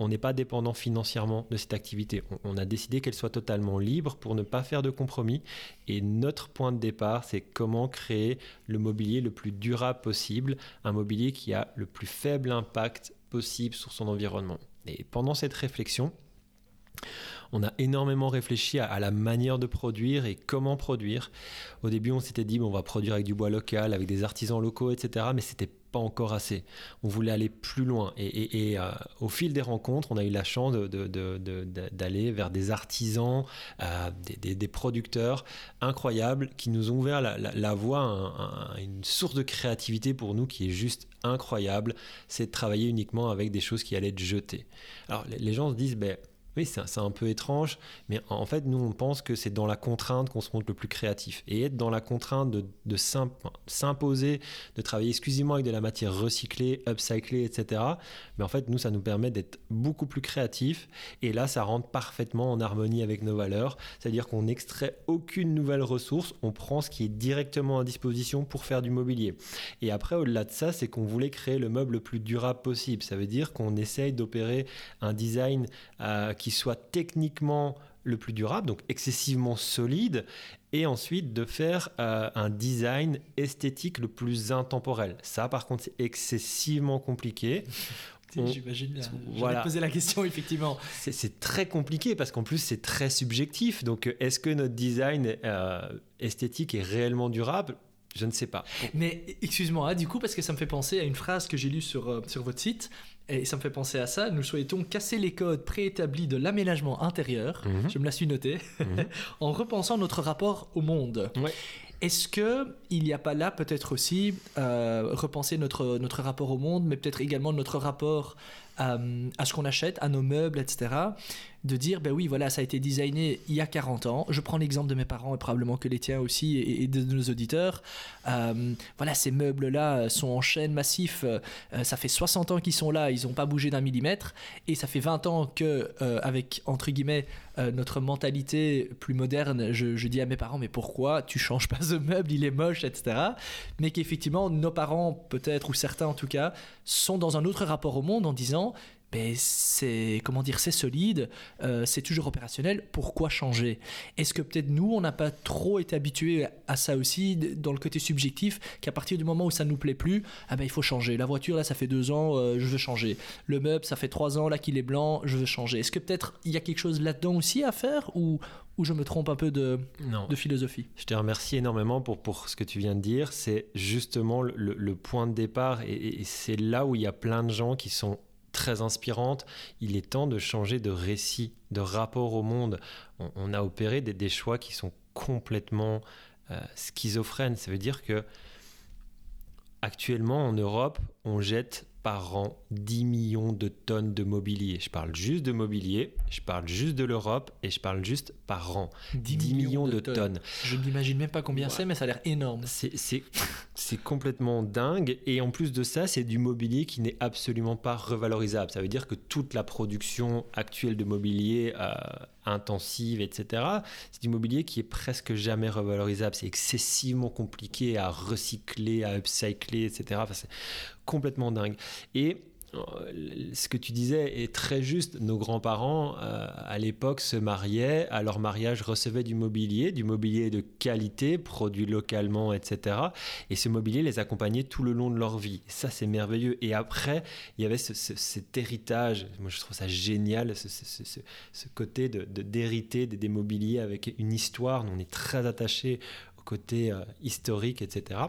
on n'est pas dépendant financièrement de cette activité. On, a décidé qu'elle soit totalement libre pour ne pas faire de compromis. Et notre point de départ, c'est comment créer le mobilier le plus durable possible, un mobilier qui a le plus faible impact possible sur son environnement. Et pendant cette réflexion, on a énormément réfléchi à, la manière de produire et comment produire. Au début, on s'était dit, bon, on va produire avec du bois local, avec des artisans locaux, etc. Mais c'était pas encore assez. On voulait aller plus loin. Et, euh, au fil des rencontres, on a eu la chance d'aller vers des artisans, euh, des, producteurs incroyables qui nous ont ouvert la, voie à une source de créativité pour nous qui est juste incroyable. C'est de travailler uniquement avec des choses qui allaient être jetées. Alors les, gens se disent, ben, oui, c'est un peu étrange, mais en fait, nous, on pense que c'est dans la contrainte qu'on se montre le plus créatif. Et être dans la contrainte de, s'imposer, de travailler exclusivement avec de la matière recyclée, upcyclée, etc., mais en fait, nous, ça nous permet d'être beaucoup plus créatifs. Et là, ça rentre parfaitement en harmonie avec nos valeurs. C'est-à-dire qu'on n'extrait aucune nouvelle ressource, on prend ce qui est directement à disposition pour faire du mobilier. Et après, au-delà de ça, c'est qu'on voulait créer le meuble le plus durable possible. Ça veut dire qu'on essaye d'opérer un design euh, qui soit techniquement le plus durable, donc excessivement solide, et ensuite de faire euh, un design esthétique le plus intemporel. Ça, par contre, c'est excessivement compliqué. J'imagine. Voilà. poser la question, effectivement. C'est très compliqué parce qu'en plus, c'est très subjectif. Donc, est-ce que notre design euh, esthétique est réellement durable? Je ne sais pas. Mais excuse-moi, hein, du coup, parce que ça me fait penser à une phrase que j'ai lue sur, euh, sur votre site, et ça me fait penser à ça. Nous souhaitons casser les codes préétablis de l'aménagement intérieur, Mhm. je me la suis notée, Mhm. en repensant notre rapport au monde. Ouais. Est-ce que il n'y a pas là peut-être aussi euh, repenser notre, notre rapport au monde, mais peut-être également notre rapport euh, à ce qu'on achète, à nos meubles, etc. De dire, ben oui, voilà, ça a été designé il y a 40 ans. Je prends l'exemple de mes parents et probablement que les tiens aussi et, de nos auditeurs. Euh, voilà, ces meubles-là sont en chêne massif. euh, ça fait 60 ans qu'ils sont là, ils n'ont pas bougé d'un millimètre. Et ça fait 20 ans que, euh, avec, entre guillemets, notre mentalité plus moderne, je, je dis à mes parents, mais pourquoi tu changes pas ce meuble, il est moche, etc. Mais qu'effectivement, nos parents, peut-être, ou certains en tout cas, sont dans un autre rapport au monde en disant, ben c'est comment dire, c'est solide, euh, c'est toujours opérationnel. Pourquoi changer? Est-ce que peut-être nous, on n'a pas trop été habitués à ça aussi, dans le côté subjectif, qu'à partir du moment où ça nous plaît plus, ah ben il faut changer? La voiture là, ça fait deux ans, euh, je veux changer. Le meuble, ça fait trois ans là qu'il est blanc, je veux changer. Est-ce que peut-être il y a quelque chose là-dedans aussi à faire ou ou je me trompe un peu de, Non. de philosophie? Je te remercie énormément pour, pour ce que tu viens de dire. C'est justement le, le point de départ et, et c'est là où il y a plein de gens qui sont très inspirantes. Il est temps de changer de récit, de rapport au monde. On, a opéré des, des, choix qui sont complètement euh, schizophrènes. Ça veut dire que actuellement en Europe, on jette par an 10 millions de tonnes de mobilier. Je parle juste de mobilier, je parle juste de l'Europe et je parle juste par an. 10, 10 millions, millions, de, tonnes. tonnes. Je n'imagine même pas combien ouais. c'est, mais ça a l'air énorme. C'est complètement dingue. Et en plus de ça, c'est du mobilier qui n'est absolument pas revalorisable. Ça veut dire que toute la production actuelle de mobilier euh, intensive, etc., c'est du mobilier qui est presque jamais revalorisable. C'est excessivement compliqué à recycler, à upcycler, etc. Enfin, complètement dingue. Et ce que tu disais est très juste. Nos grands-parents, euh, à l'époque, se mariaient. À leur mariage, recevaient du mobilier, du mobilier de qualité, produit localement, etc. Et ce mobilier les accompagnait tout le long de leur vie. Ça, c'est merveilleux. Et après, il y avait ce, ce, cet héritage. Moi, je trouve ça génial, ce, côté de, de, d'hériter des, des, mobiliers avec une histoire. Nous, on est très attachés au côté euh, historique, etc.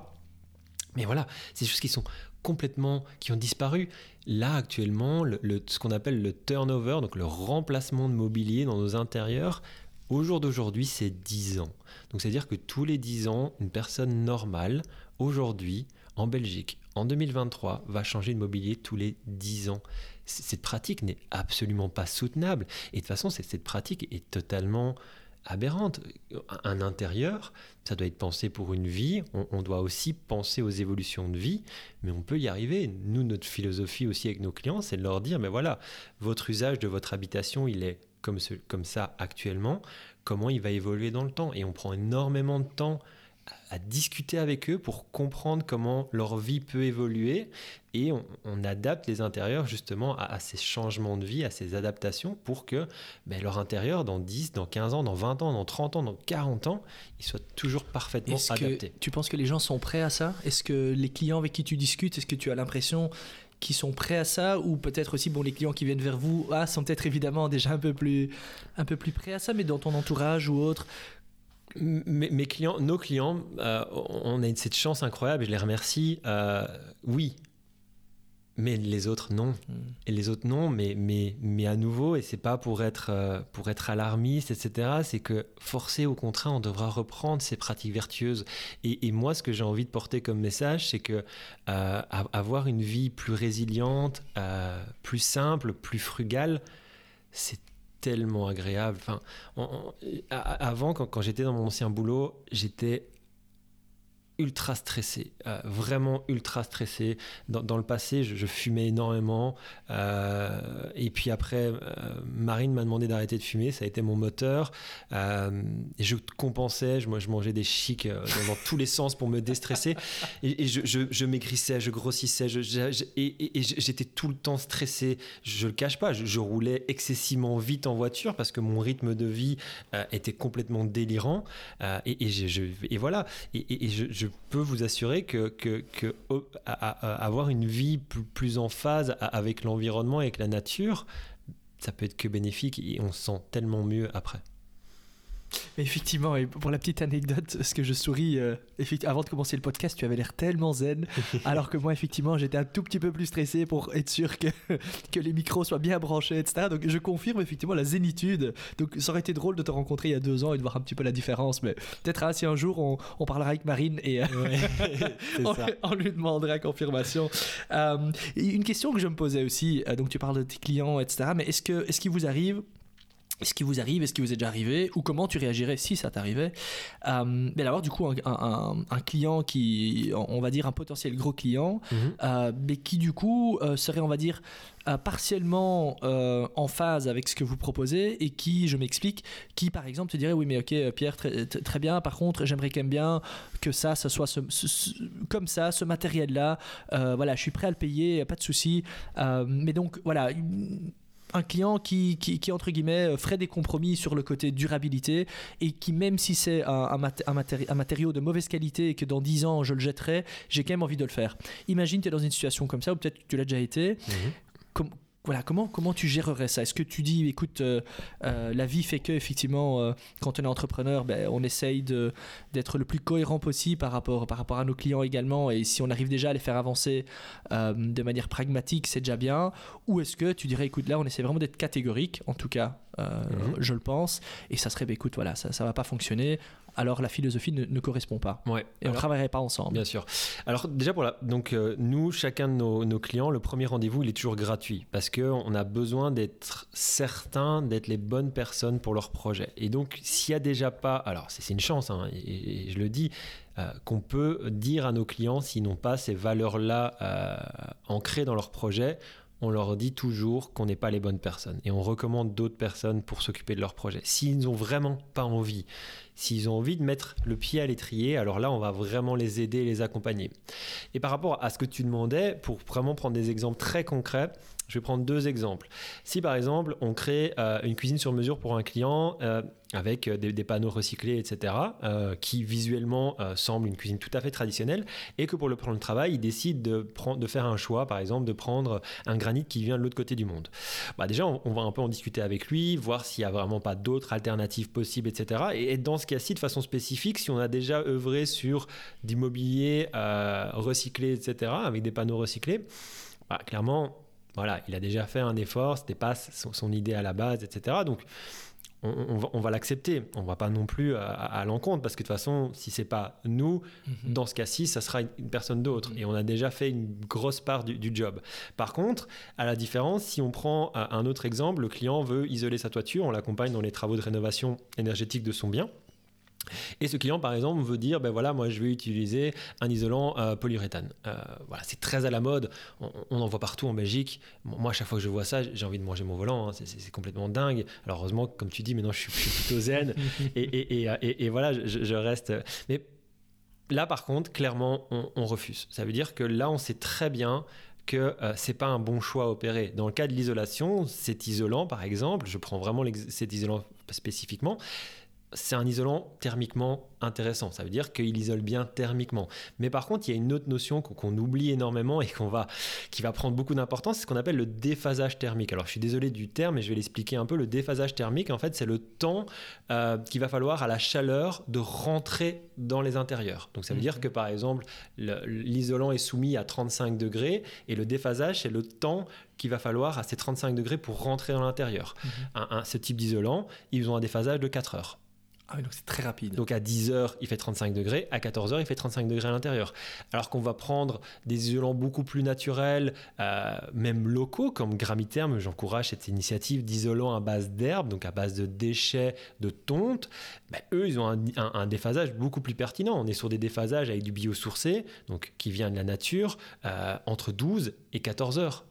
Mais voilà, c'est des choses qui sont complètement, qui ont disparu. Là, actuellement, le, le, ce qu'on appelle le turnover, donc le remplacement de mobilier dans nos intérieurs, au jour d'aujourd'hui, c'est 10 ans. Donc, c'est-à-dire que tous les 10 ans, une personne normale, aujourd'hui, en Belgique, en 2023, va changer de mobilier tous les 10 ans. Cette pratique n'est absolument pas soutenable. Et de toute façon, cette pratique est totalement aberrante. Un intérieur, ça doit être pensé pour une vie, on, doit aussi penser aux évolutions de vie, mais on peut y arriver. Nous, notre philosophie aussi avec nos clients, c'est de leur dire, mais voilà, votre usage de votre habitation, il est comme ça actuellement, comment il va évoluer dans le temps? Et on prend énormément de temps à discuter avec eux pour comprendre comment leur vie peut évoluer et on, on adapte les intérieurs justement à, à, ces changements de vie, à ces adaptations pour que ben, leur intérieur dans 10, dans 15 ans, dans 20 ans, dans 30 ans, dans 40 ans, il soit toujours parfaitement adapté. Tu penses que les gens sont prêts à ça? Est-ce que les clients avec qui tu discutes, est-ce que tu as l'impression qu'ils sont prêts à ça? Ou peut-être aussi bon les clients qui viennent vers vous ah, sont peut-être évidemment déjà un peu plus un peu plus prêts à ça mais dans ton entourage ou autre mes, mes, clients, nos clients, euh, on a cette chance incroyable et je les remercie. Euh, oui, mais les autres non. Mm. Et les autres non, mais, mais, mais à nouveau, et c'est pas pour être, euh, pour être alarmiste, etc., c'est que forcé au contraire, on devra reprendre ces pratiques vertueuses. Et, et moi, ce que j'ai envie de porter comme message, c'est que euh, avoir une vie plus résiliente, euh, plus simple, plus frugale, c'est tellement agréable. Enfin, avant, quand j'étais dans mon ancien boulot, j'étais ultra stressé, euh, vraiment ultra stressé. Dans, le passé, je, fumais énormément. Euh, et puis après, euh, Marine m'a demandé d'arrêter de fumer. Ça a été mon moteur. Et je compensais. Je, moi, je mangeais des chics dans, tous les sens pour me déstresser. Et, je, maigrissais, je grossissais. et, et j'étais tout le temps stressé. Je le cache pas. Je, roulais excessivement vite en voiture parce que mon rythme de vie était complètement délirant. et, voilà. Et, je, je peux vous assurer que, que, que avoir une vie plus, plus en phase avec l'environnement et avec la nature, ça peut être que bénéfique et on se sent tellement mieux après. Effectivement, et pour la petite anecdote, ce que je souris, euh, avant de commencer le podcast, tu avais l'air tellement zen, alors que moi, effectivement, j'étais un tout petit peu plus stressé pour être sûr que, que les micros soient bien branchés, etc. Donc, je confirme effectivement la zénitude. Donc, ça aurait été drôle de te rencontrer il y a deux ans et de voir un petit peu la différence, mais peut-être hein, si un jour on, parlera avec Marine et euh, on, lui demandera confirmation. Euh, une question que je me posais aussi, donc tu parles de tes clients, etc. Mais est-ce que est-ce qu'il vous arrive est-ce qui vous arrive Est-ce qui vous est déjà arrivé Ou comment tu réagirais si ça t'arrivait euh, Mais d'abord, du coup, un, client qui, on va dire, un potentiel gros client, mhm. euh, mais qui, du coup, euh, serait, on va dire, partiellement en phase avec ce que vous proposez et qui, je m'explique, qui, par exemple, te dirait Oui, mais ok, Pierre, très, très bien, par contre, j'aimerais quand même bien que ça, ça soit comme ça, ce matériel-là. voilà, je suis prêt à le payer, pas de souci. mais donc, voilà un client qui, qui, entre guillemets, euh, ferait des compromis sur le côté durabilité et qui, même si c'est un, un, matériau de mauvaise qualité et que dans 10 ans je le jetterai, j'ai quand même envie de le faire. Imagine, tu es dans une situation comme ça, ou peut-être tu l'as déjà été. Mhm voilà, comment, comment tu gérerais ça? Est-ce que tu dis, écoute, euh, euh, la vie fait que, effectivement, euh, quand on est entrepreneur, ben, on essaye d'être le plus cohérent possible par rapport, par rapport à nos clients également, et si on arrive déjà à les faire avancer de manière pragmatique, c'est déjà bien. Ou est-ce que tu dirais, écoute, là, on essaie vraiment d'être catégorique, en tout cas, mhm. je le pense, et ça serait, ben, écoute, voilà, ça ne va pas fonctionner, alors la philosophie ne, correspond pas. Ouais. Et on ne travaillerait pas ensemble. Bien sûr. Alors déjà pour la, donc euh, nous, chacun de nos, clients, le premier rendez-vous, il est toujours gratuit parce qu'on a besoin d'être certain d'être les bonnes personnes pour leur projet. Et donc s'il n'y a déjà pas, alors c'est une chance, hein, et, je le dis, euh, qu'on peut dire à nos clients s'ils n'ont pas ces valeurs-là euh, ancrées dans leur projet, on leur dit toujours qu'on n'est pas les bonnes personnes et on recommande d'autres personnes pour s'occuper de leur projet. S'ils n'ont vraiment pas envie, S'ils ont envie de mettre le pied à l'étrier, alors là, on va vraiment les aider les accompagner. Et par rapport à ce que tu demandais, pour vraiment prendre des exemples très concrets, je vais prendre deux exemples. Si par exemple on crée euh, une cuisine sur mesure pour un client euh, avec euh, des, panneaux recyclés, etc., qui visuellement semble une cuisine tout à fait traditionnelle, et que pour le prendre le travail, il décide de, prendre, de faire un choix, par exemple, de prendre un granit qui vient de l'autre côté du monde. Bah déjà, on, va un peu en discuter avec lui, voir s'il n'y a vraiment pas d'autres alternatives possibles, etc. Et, dans cas-ci, de façon spécifique, si on a déjà œuvré sur d'immobilier recyclé, etc., avec des panneaux recyclés, bah, clairement, voilà, il a déjà fait un effort, c'était pas son, idée à la base, etc. Donc, on, va, l'accepter. On va pas non plus à, l'encontre parce que de toute façon, si c'est pas nous, mhm. dans ce cas-ci, ça sera une, personne d'autre. Mhm. Et on a déjà fait une grosse part du, du, job. Par contre, à la différence, si on prend un autre exemple, le client veut isoler sa toiture, on l'accompagne dans les travaux de rénovation énergétique de son bien. Et ce client, par exemple, veut dire, ben voilà, moi je vais utiliser un isolant euh, polyuréthane. Euh, voilà, c'est très à la mode, on, en voit partout en Belgique. Moi, à chaque fois que je vois ça, j'ai envie de manger mon volant, hein. c'est complètement dingue. Alors heureusement, comme tu dis, maintenant je suis, plutôt zen, et, voilà, je, reste... Mais là, par contre, clairement, on, refuse. Ça veut dire que là, on sait très bien que euh, c'est pas un bon choix à opérer. Dans le cas de l'isolation, cet isolant, par exemple, je prends vraiment cet isolant spécifiquement, c'est un isolant thermiquement intéressant. Ça veut dire qu'il isole bien thermiquement. Mais par contre, il y a une autre notion qu'on oublie énormément et qu'on va, qui va prendre beaucoup d'importance, c'est ce qu'on appelle le déphasage thermique. Alors, je suis désolé du terme, mais je vais l'expliquer un peu. Le déphasage thermique, en fait, c'est le temps euh, qu'il va falloir à la chaleur de rentrer dans les intérieurs. Donc, ça veut dire mhm. que, par exemple, l'isolant est soumis à 35 degrés et le déphasage, c'est le temps qu'il va falloir à ces 35 degrés pour rentrer dans l'intérieur. Mhm. ce type d'isolant, ils ont un déphasage de 4 heures. Ah donc c'est très rapide. Donc à 10 heures, il fait 35 degrés, à 14 heures, il fait 35 degrés à l'intérieur. Alors qu'on va prendre des isolants beaucoup plus naturels, euh, même locaux, comme Gramitherm, j'encourage cette initiative d'isolants à base d'herbe, donc à base de déchets, de tonte. Ben, eux, ils ont un, déphasage beaucoup plus pertinent. On est sur des déphasages avec du biosourcé, donc qui vient de la nature, euh, entre 12 et 14 heures.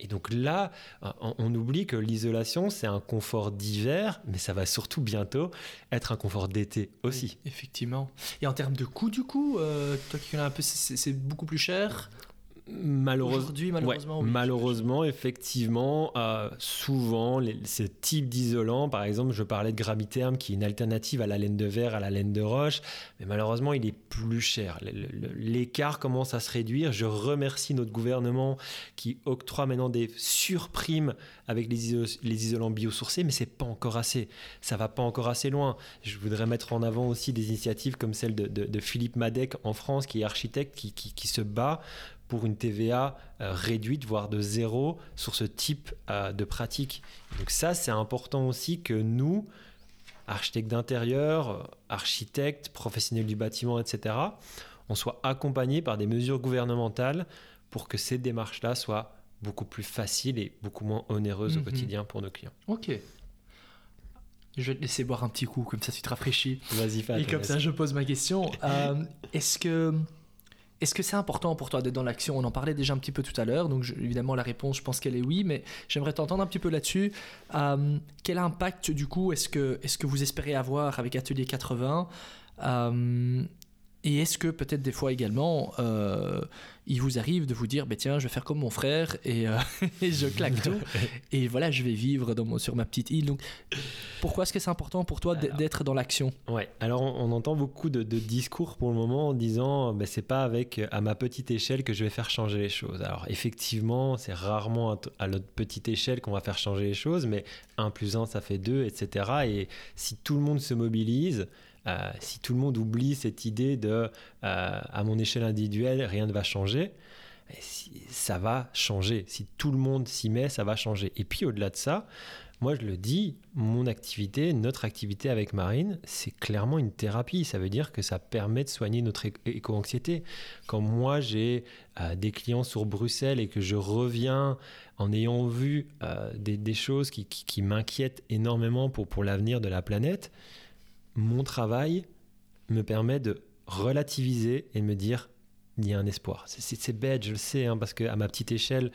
Et donc là, on oublie que l'isolation, c'est un confort d'hiver, mais ça va surtout bientôt être un confort d'été aussi. effectivement. Et en termes de coût, du coup, euh, toi qui connais un peu, c'est beaucoup plus cher Malheureusement, malheureusement, effectivement, euh, souvent, ce type d'isolant, par exemple, je parlais de Gramiterm, qui est une alternative à la laine de verre, à la laine de roche, mais malheureusement, il est plus cher. L'écart commence à se réduire. Je remercie notre gouvernement qui octroie maintenant des surprimes avec les, les isolants biosourcés, mais c'est pas encore assez. Ça va pas encore assez loin. Je voudrais mettre en avant aussi des initiatives comme celle de, Philippe Madec en France, qui est architecte, qui, qui se bat pour une TVA euh, réduite, voire de zéro, sur ce type euh, de pratique. Donc ça, c'est important aussi que nous, architectes d'intérieur, architectes, professionnels du bâtiment, etc., on soit accompagnés par des mesures gouvernementales pour que ces démarches-là soient beaucoup plus faciles et beaucoup moins onéreuses au mhm. quotidien pour nos clients. Ok. Je vais te laisser boire un petit coup, comme ça tu te rafraîchis. Vas-y, Et comme ça, je pose ma question. Euh, est-ce que est-ce que c'est important pour toi d'être dans l'action? On en parlait déjà un petit peu tout à l'heure, donc évidemment la réponse, je pense qu'elle est oui, mais j'aimerais t'entendre un petit peu là-dessus. Euh, quel impact du coup est-ce que, est que vous espérez avoir avec Atelier 80 et est-ce que peut-être des fois également, euh, il vous arrive de vous dire, bah, tiens, je vais faire comme mon frère et, euh, je claque tout, et voilà, je vais vivre dans sur ma petite île. Donc, pourquoi est-ce que c'est important pour toi d'être dans l'action? Ouais, alors on, entend beaucoup de, discours pour le moment en disant, bah, c'est pas avec à ma petite échelle que je vais faire changer les choses. Alors effectivement, c'est rarement à, notre petite échelle qu'on va faire changer les choses, mais 1 plus 1, ça fait 2, etc. Et si tout le monde se mobilise, euh, si tout le monde oublie cette idée de euh, à mon échelle individuelle, rien ne va changer, ça va changer. Si tout le monde s'y met, ça va changer. Et puis au-delà de ça, moi je le dis, mon activité, notre activité avec Marine, c'est clairement une thérapie. Ça veut dire que ça permet de soigner notre éco-anxiété. Quand moi j'ai euh, des clients sur Bruxelles et que je reviens en ayant vu des, choses qui, qui m'inquiètent énormément pour l'avenir de la planète, mon travail me permet de relativiser et de me dire il y a un espoir. C'est bête, je le sais, hein, parce qu'à ma petite échelle,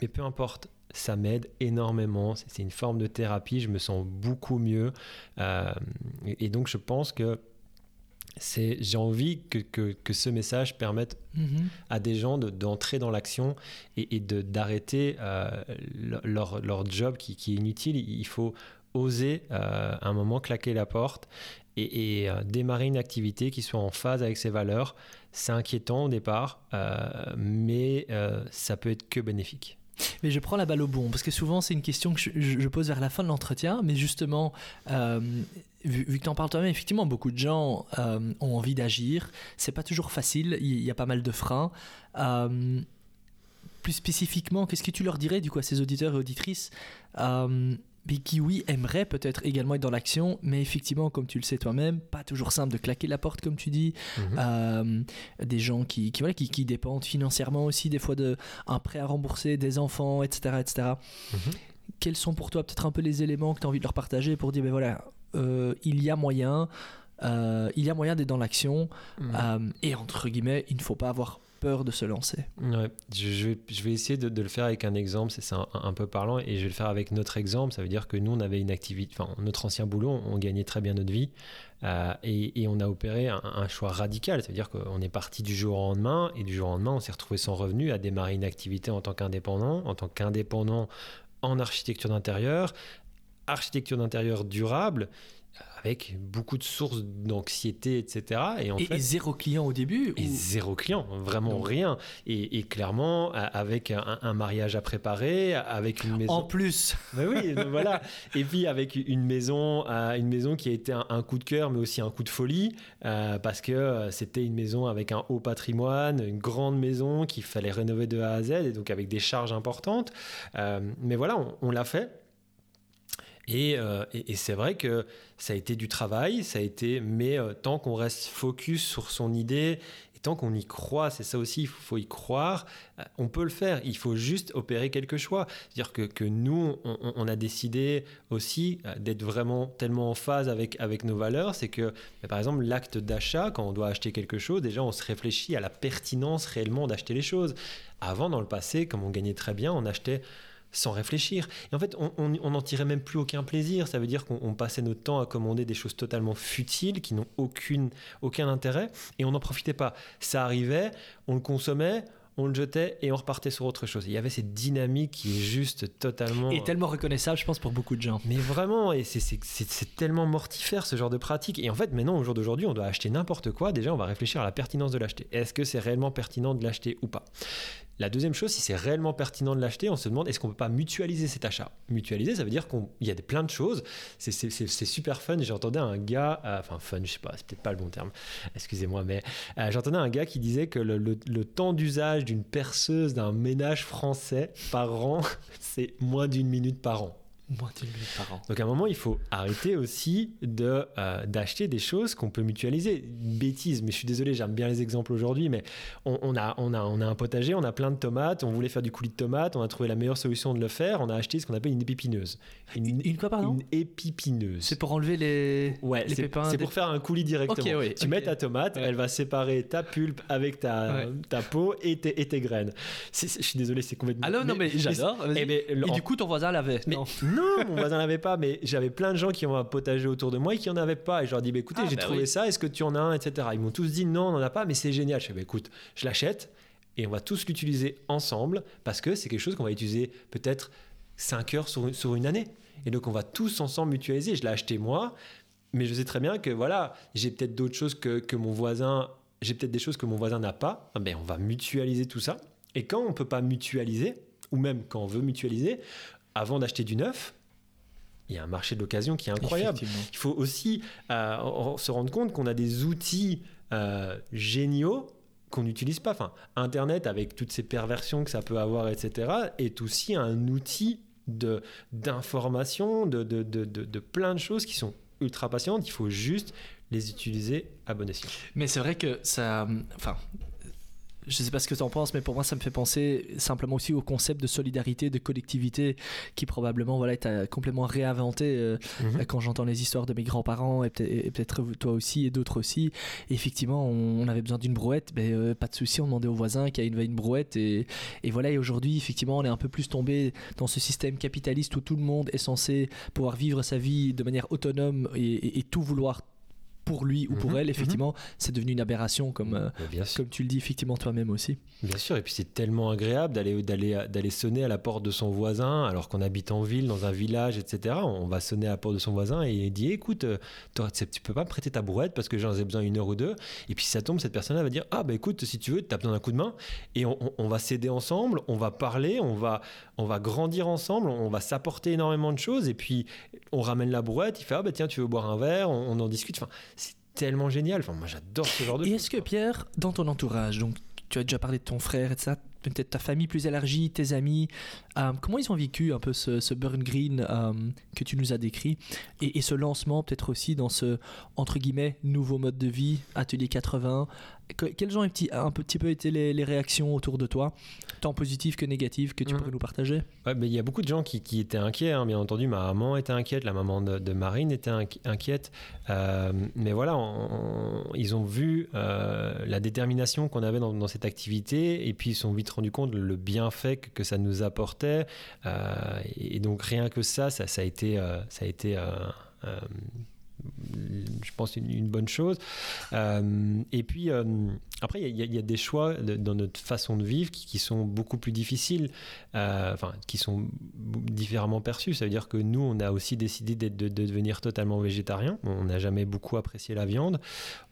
mais peu importe, ça m'aide énormément. C'est une forme de thérapie, je me sens beaucoup mieux. Euh, et donc, je pense que j'ai envie que, que, ce message permette mm-hmm. à des gens d'entrer dans l'action et, d'arrêter euh, leur, leur, job qui, qui, est inutile. Il faut oser euh, un moment claquer la porte et, euh, démarrer une activité qui soit en phase avec ses valeurs. C'est inquiétant au départ, euh, mais ça peut être que bénéfique. Mais je prends la balle au bon, parce que souvent c'est une question que je, pose vers la fin de l'entretien, mais justement, vu, que tu en parles toi-même, effectivement, beaucoup de gens ont envie d'agir. C'est pas toujours facile, il y, a pas mal de freins. plus spécifiquement, qu'est-ce que tu leur dirais du coup à ces auditeurs et auditrices mais qui, oui, aimerait peut-être également être dans l'action, mais effectivement, comme tu le sais toi-même, pas toujours simple de claquer la porte, comme tu dis. Mhm. Euh, des gens qui, qui, voilà, qui, qui, dépendent financièrement aussi, des fois d'un prêt à rembourser, des enfants, etc. etc. Mhm. Quels sont pour toi peut-être un peu les éléments que tu as envie de leur partager pour dire, ben voilà, euh, il y a moyen, euh, il y a moyen d'être dans l'action, mhm. et entre guillemets, il ne faut pas avoir de se lancer. Je, vais, essayer de, le faire avec un exemple, c'est un, peu parlant, et je vais le faire avec notre exemple. Ça veut dire que nous, on avait une activité, enfin, notre ancien boulot, on, gagnait très bien notre vie, euh, et, on a opéré un, choix radical. Ça veut dire qu'on est parti du jour au lendemain, et du jour au lendemain, on s'est retrouvé sans revenu à démarrer une activité en tant qu'indépendant, en tant qu'indépendant en architecture d'intérieur, architecture d'intérieur durable avec beaucoup de sources d'anxiété, etc. Et, en fait, zéro client au début Et zéro client, vraiment rien. Et, clairement, avec un, mariage à préparer, avec une maison... En plus Oui, voilà. Et puis avec une maison, euh, une maison qui a été un, coup de cœur, mais aussi un coup de folie, euh, parce que euh, c'était une maison avec un haut patrimoine, une grande maison qu'il fallait rénover de A à Z, et donc avec des charges importantes. mais voilà, on l'a fait. Euh, et, c'est vrai que ça a été du travail, ça a été, mais euh, tant qu'on reste focus sur son idée et tant qu'on y croit, c'est ça aussi, il faut y croire, euh, on peut le faire. Il faut juste opérer quelque choix. C'est-à-dire que, que nous, on, a décidé aussi d'être vraiment tellement en phase avec, avec nos valeurs, c'est que, par exemple, l'acte d'achat, quand on doit acheter quelque chose, déjà on se réfléchit à la pertinence réellement d'acheter les choses. Avant, dans le passé, comme on gagnait très bien, on achetait sans réfléchir. Et en fait, on n'en tirait même plus aucun plaisir. Ça veut dire qu'on passait notre temps à commander des choses totalement futiles, qui n'ont aucune, aucun intérêt, et on n'en profitait pas. Ça arrivait, on le consommait, on le jetait et on repartait sur autre chose. Il y avait cette dynamique qui est juste totalement. Et tellement reconnaissable, je pense, pour beaucoup de gens. Mais vraiment, et c'est tellement mortifère ce genre de pratique. Et en fait, maintenant, au jour d'aujourd'hui, on doit acheter n'importe quoi. Déjà, on va réfléchir à la pertinence de l'acheter. Est-ce que c'est réellement pertinent de l'acheter ou pas? La deuxième chose, si c'est réellement pertinent de l'acheter, on se demande est-ce qu'on peut pas mutualiser cet achat? Mutualiser, ça veut dire qu'il y a plein de choses. C'est super fun. J'entendais un gars, euh, enfin fun, je sais pas, c'est peut-être pas le bon terme, excusez-moi, mais euh, j'entendais un gars qui disait que le temps d'usage d'une perceuse d'un ménage français par an, c'est moins d'une minute par an. Moins minute par an. Donc à un moment, il faut arrêter aussi de euh, d'acheter des choses qu'on peut mutualiser. Une bêtise, mais je suis désolé, j'aime bien les exemples aujourd'hui, mais on, a, on, a, on a un potager, on a plein de tomates, on voulait faire du coulis de tomates, on a trouvé la meilleure solution de le faire, on a acheté ce qu'on appelle une épipineuse. Une, quoi, pardon Une épipineuse. C'est pour enlever les, ouais, les pépins C'est pour faire un coulis directement. tu mets ta tomate, elle va séparer ta pulpe avec ta, ta peau et tes, et tes graines. Je suis désolé, c'est complètement... Ah non, non, mais, j'adore. Et, eh et, du coup, ton voisin l'avait. Non. Non, mon voisin l'avait pas, mais j'avais plein de gens qui ont un potager autour de moi et qui en avaient pas. Et je leur dis, bah, écoutez, ah, j'ai bah trouvé ça, est-ce que tu en as un, etc. Ils m'ont tous dit, non, on n'en a pas, mais c'est génial. Je fais, bah, écoute, je l'achète et on va tous l'utiliser ensemble parce que c'est quelque chose qu'on va utiliser peut-être 5 heures sur, sur une année. Et donc, on va tous ensemble mutualiser. Je l'ai acheté moi, mais je sais très bien que voilà, j'ai peut-être d'autres choses que, que mon voisin, j'ai peut-être des choses que mon voisin n'a pas. Ben, on va mutualiser tout ça. Et quand on peut pas mutualiser, ou même quand on veut mutualiser, avant d'acheter du neuf, il y a un marché de l'occasion qui est incroyable. Il faut aussi euh, se rendre compte qu'on a des outils euh, géniaux qu'on n'utilise pas. Enfin, Internet, avec toutes ces perversions que ça peut avoir, etc., est aussi un outil d'information, de, de, de, de, plein de choses qui sont ultra patientes. Il faut juste les utiliser à bon escient. Mais c'est vrai que ça. Enfin, je ne sais pas ce que tu en penses, mais pour moi, ça me fait penser simplement aussi au concept de solidarité, de collectivité, qui probablement voilà, est complètement réinventé euh, mhm. quand j'entends les histoires de mes grands-parents et peut-être toi aussi et d'autres aussi. effectivement, on, avait besoin d'une brouette, mais ben, euh, pas de souci, on demandait au voisin qui a une, une brouette. Et, et voilà, et aujourd'hui, effectivement, on est un peu plus tombé dans ce système capitaliste où tout le monde est censé pouvoir vivre sa vie de manière autonome et, et tout vouloir pour lui ou pour mhm, elle, mhm. effectivement, c'est devenu une aberration, comme, euh, comme tu le dis effectivement toi-même aussi. Bien sûr, et puis c'est tellement agréable d'aller, d'aller, d'aller sonner à la porte de son voisin alors qu'on habite en ville, dans un village, etc. On va sonner à la porte de son voisin et il dit écoute, euh, toi, tu peux pas me prêter ta brouette parce que j'en ai besoin une heure ou deux. Et puis si ça tombe, cette personne-là va dire ah bah écoute, si tu veux, tu as besoin d'un coup de main et on, on, va s'aider ensemble, on va parler, on va, on va grandir ensemble, on va s'apporter énormément de choses et puis on ramène la brouette, il fait ah bah tiens, tu veux boire un verre, on, en discute. Enfin, tellement génial. Enfin, moi, j'adore ce genre de. Et est-ce que Pierre, dans ton entourage, donc tu as déjà parlé de ton frère et de ça, peut-être ta famille plus élargie, tes amis, euh, comment ils ont vécu un peu ce, burn green euh, que tu nous as décrit et, et ce lancement peut-être aussi dans ce entre guillemets nouveau mode de vie, atelier 80 quelles ont un petit, un petit peu été les, réactions autour de toi, tant positives que négatives, que tu mmh. pourrais nous partager? Ouais, Il y a beaucoup de gens qui, qui étaient inquiets, hein, bien entendu. Ma maman était inquiète, la maman de, Marine était inquiète. Euh, mais voilà, ils ont vu euh, la détermination qu'on avait dans, cette activité et puis ils se sont vite rendu compte le bienfait que, que ça nous apportait. Euh, et donc rien que ça, ça, ça a été... ça a été je pense, une, bonne chose. Euh, et puis, euh, après, il y, a des choix dans notre façon de vivre qui, sont beaucoup plus difficiles, euh, qui sont différemment perçus. Ça veut dire que nous, on a aussi décidé de, de, devenir totalement végétarien. On n'a jamais beaucoup apprécié la viande.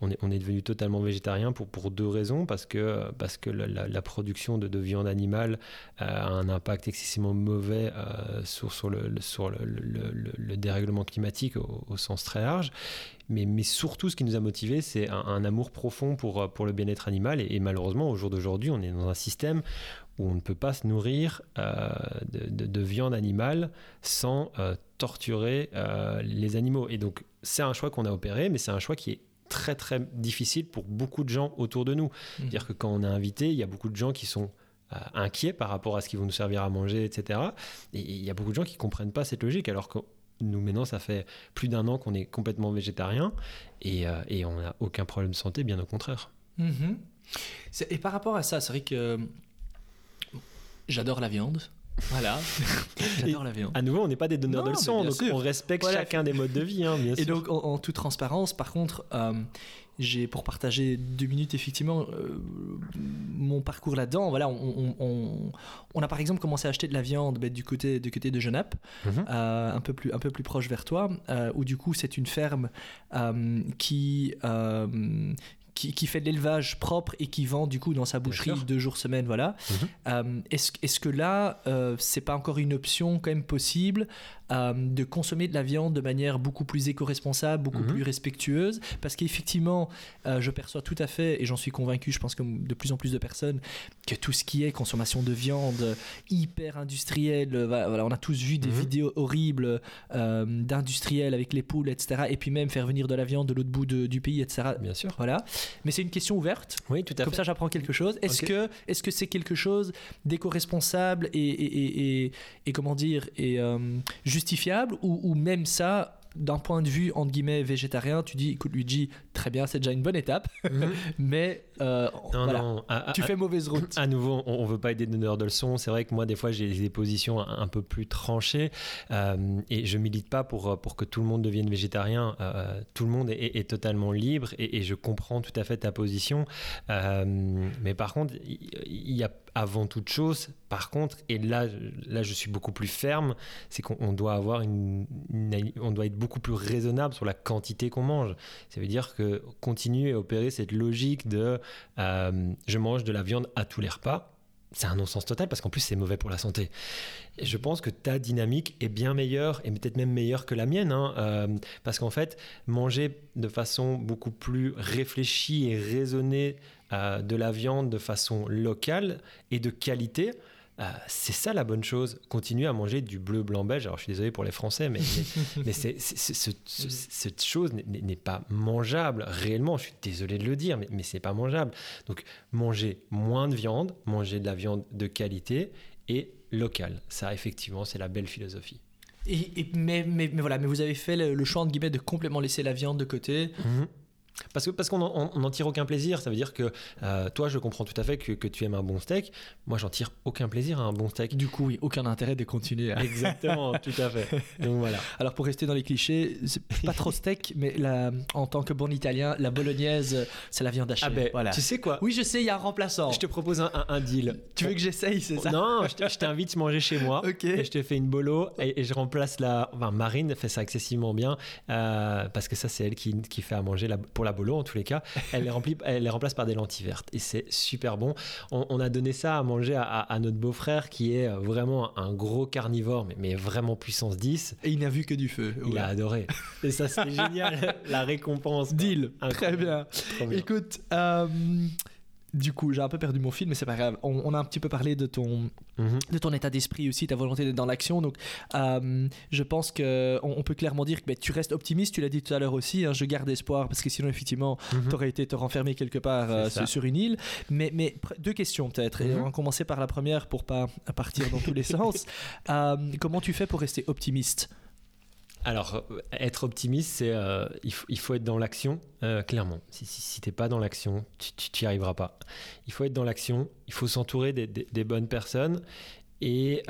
On est, on est devenu totalement végétarien pour, pour deux raisons. Parce que, parce que la, production de, viande animale a un impact excessivement mauvais sur, sur, le, sur le, le, dérèglement climatique au sens très large. Mais, mais, surtout, ce qui nous a motivés, c'est un, amour profond pour, pour le bien-être animal. Et, malheureusement, au jour d'aujourd'hui, on est dans un système où on ne peut pas se nourrir euh, de, de, viande animale sans euh, torturer euh, les animaux. Et donc, c'est un choix qu'on a opéré, mais c'est un choix qui est très très difficile pour beaucoup de gens autour de nous. Mmh. C'est-à-dire que quand on est invité, il y a beaucoup de gens qui sont inquiets par rapport à ce qu'ils vont nous servir à manger, etc. Et il y a beaucoup de gens qui ne comprennent pas cette logique, alors que nous, maintenant, ça fait plus d'un an qu'on est complètement végétarien et, euh, et on n'a aucun problème de santé, bien au contraire. Mhm. Et par rapport à ça, c'est vrai que j'adore la viande. Voilà. J'adore la viande. À nouveau, on n'est pas des donneurs Non, de leçons, donc sûr. on respecte Voilà. chacun des modes de vie, hein, bien Et sûr. donc, en, en toute transparence, par contre, euh, j'ai pour partager deux minutes, effectivement, euh, mon parcours là-dedans. Voilà, on, on- on- on a par exemple commencé à acheter de la viande ben, du, côté, du côté de Genappe, Mhm. euh, un, peu plus, un peu plus proche vers toi, euh, où du coup, c'est une ferme qui. qui, qui fait de l'élevage propre et qui vend du coup dans sa boucherie deux jours semaine, voilà. Mhm. Euh, est-ce, est-ce que là, euh, c'est pas encore une option quand même possible euh, de consommer de la viande de manière beaucoup plus éco-responsable, beaucoup Mhm. plus respectueuse Parce qu'effectivement, euh, je perçois tout à fait, et j'en suis convaincu, je pense comme de plus en plus de personnes, que tout ce qui est consommation de viande hyper industrielle, euh, voilà, on a tous vu des Mhm. vidéos horribles euh, d'industriels avec les poules, etc. Et puis même faire venir de la viande de l'autre bout de- du pays, etc. Bien sûr. Voilà. Mais c'est une question ouverte. Oui, tout à Comme fait. ça, j'apprends quelque chose. Est-ce que est-ce que c'est quelque chose d'éco-responsable et, et, et, et- et comment dire et euh, justifiable ou, ou même ça d'un point de vue entre guillemets végétarien, tu dis écoute Luigi, très bien, c'est déjà une bonne étape, Mhm. mais euh, Non, voilà, non, à- à- tu fais mauvaise route. À nouveau, on, on veut pas être des donneurs de leçons. C'est vrai que moi, des fois, j'ai des positions un, un peu plus tranchées euh, et je milite pas pour, pour que tout le monde devienne végétarien. Euh, tout le monde est, est totalement libre et, et je comprends tout à fait ta position. Euh, mais par contre, il y a avant toute chose, par contre, et là, là je suis beaucoup plus ferme, c'est qu'on on doit avoir une, une- on doit être beaucoup plus raisonnable sur la quantité qu'on mange. Ça veut dire que continuer à opérer cette logique de euh, je mange de la viande à tous les repas, c'est un non-sens total parce qu'en plus c'est mauvais pour la santé. Je pense que ta dynamique est bien meilleure et peut-être même meilleure que la mienne, hein, euh, parce qu'en fait, manger de façon beaucoup plus réfléchie et raisonnée euh, de la viande de façon locale et de qualité, euh, c'est ça la bonne chose. Continuer à manger du bleu, blanc, beige. Alors je suis désolé pour les Français, mais, mais, mais c'est- c'est- c'est- ce- ce- cette chose n'est- pas mangeable réellement. Je suis désolé de le dire, mais, mais c'est pas mangeable. Donc manger moins de viande, manger de la viande de qualité et locale. Ça, effectivement, c'est la belle philosophie. Et, et- mais, mais, mais voilà, mais vous avez fait le, le choix entre guillemets de complètement laisser la viande de côté. Parce que parce qu'on en- on n'en tire aucun plaisir. Ça veut dire que euh, toi, je comprends tout à fait que, que tu aimes un bon steak. Moi, j'en tire aucun plaisir à un bon steak. Du coup, oui, aucun intérêt de continuer. à- Exactement, tout à fait. Donc voilà. Alors pour rester dans les clichés, c'est pas trop steak, mais la, en tant que bon italien, la bolognaise, c'est la viande hachée. Ah ben, voilà. tu sais quoi? Oui, je sais, il y a un remplaçant. Je te propose un, un- un deal. Tu veux que j'essaye, c'est ça? Non, je te- je t'invite manger chez moi. Ok. Et je te fais une bolo et, et je remplace la. Enfin, Marine fait ça excessivement bien euh, parce que ça, c'est elle qui, qui fait à manger la- pour la bolo en tous les cas. Elle les, remplit, elle les remplace par des lentilles vertes et c'est super bon. On, on a donné ça à manger à, à- à notre beau-frère qui est vraiment un gros carnivore, mais, mais vraiment puissance 10. Et il n'a vu que du feu. Il a adoré. Et ça, c'était génial. La récompense. Deal. Très bien. Écoute, euh, du coup, j'ai un peu perdu mon fil, mais c'est pas grave. On, on a un petit peu parlé de ton, Mhm. de ton état d'esprit aussi, ta volonté d'être dans l'action. Donc, euh, je pense que on, on peut clairement dire que ben, tu restes optimiste. Tu l'as dit tout à l'heure aussi. hein, je garde espoir parce que sinon, effectivement, Mhm. tu aurais été te renfermer quelque part euh, sur, une île. Mais, mais deux questions peut-être. Et Mhm. on va commencer par la première pour pas partir dans tous les sens. Euh, comment tu fais pour rester optimiste? Alors, euh, être optimiste, c'est euh, il, il faut être dans l'action, euh, clairement. Si, si, si pas dans l'action, tu n'y arriveras pas. Il faut être dans l'action, il faut s'entourer des, des- bonnes personnes. Et,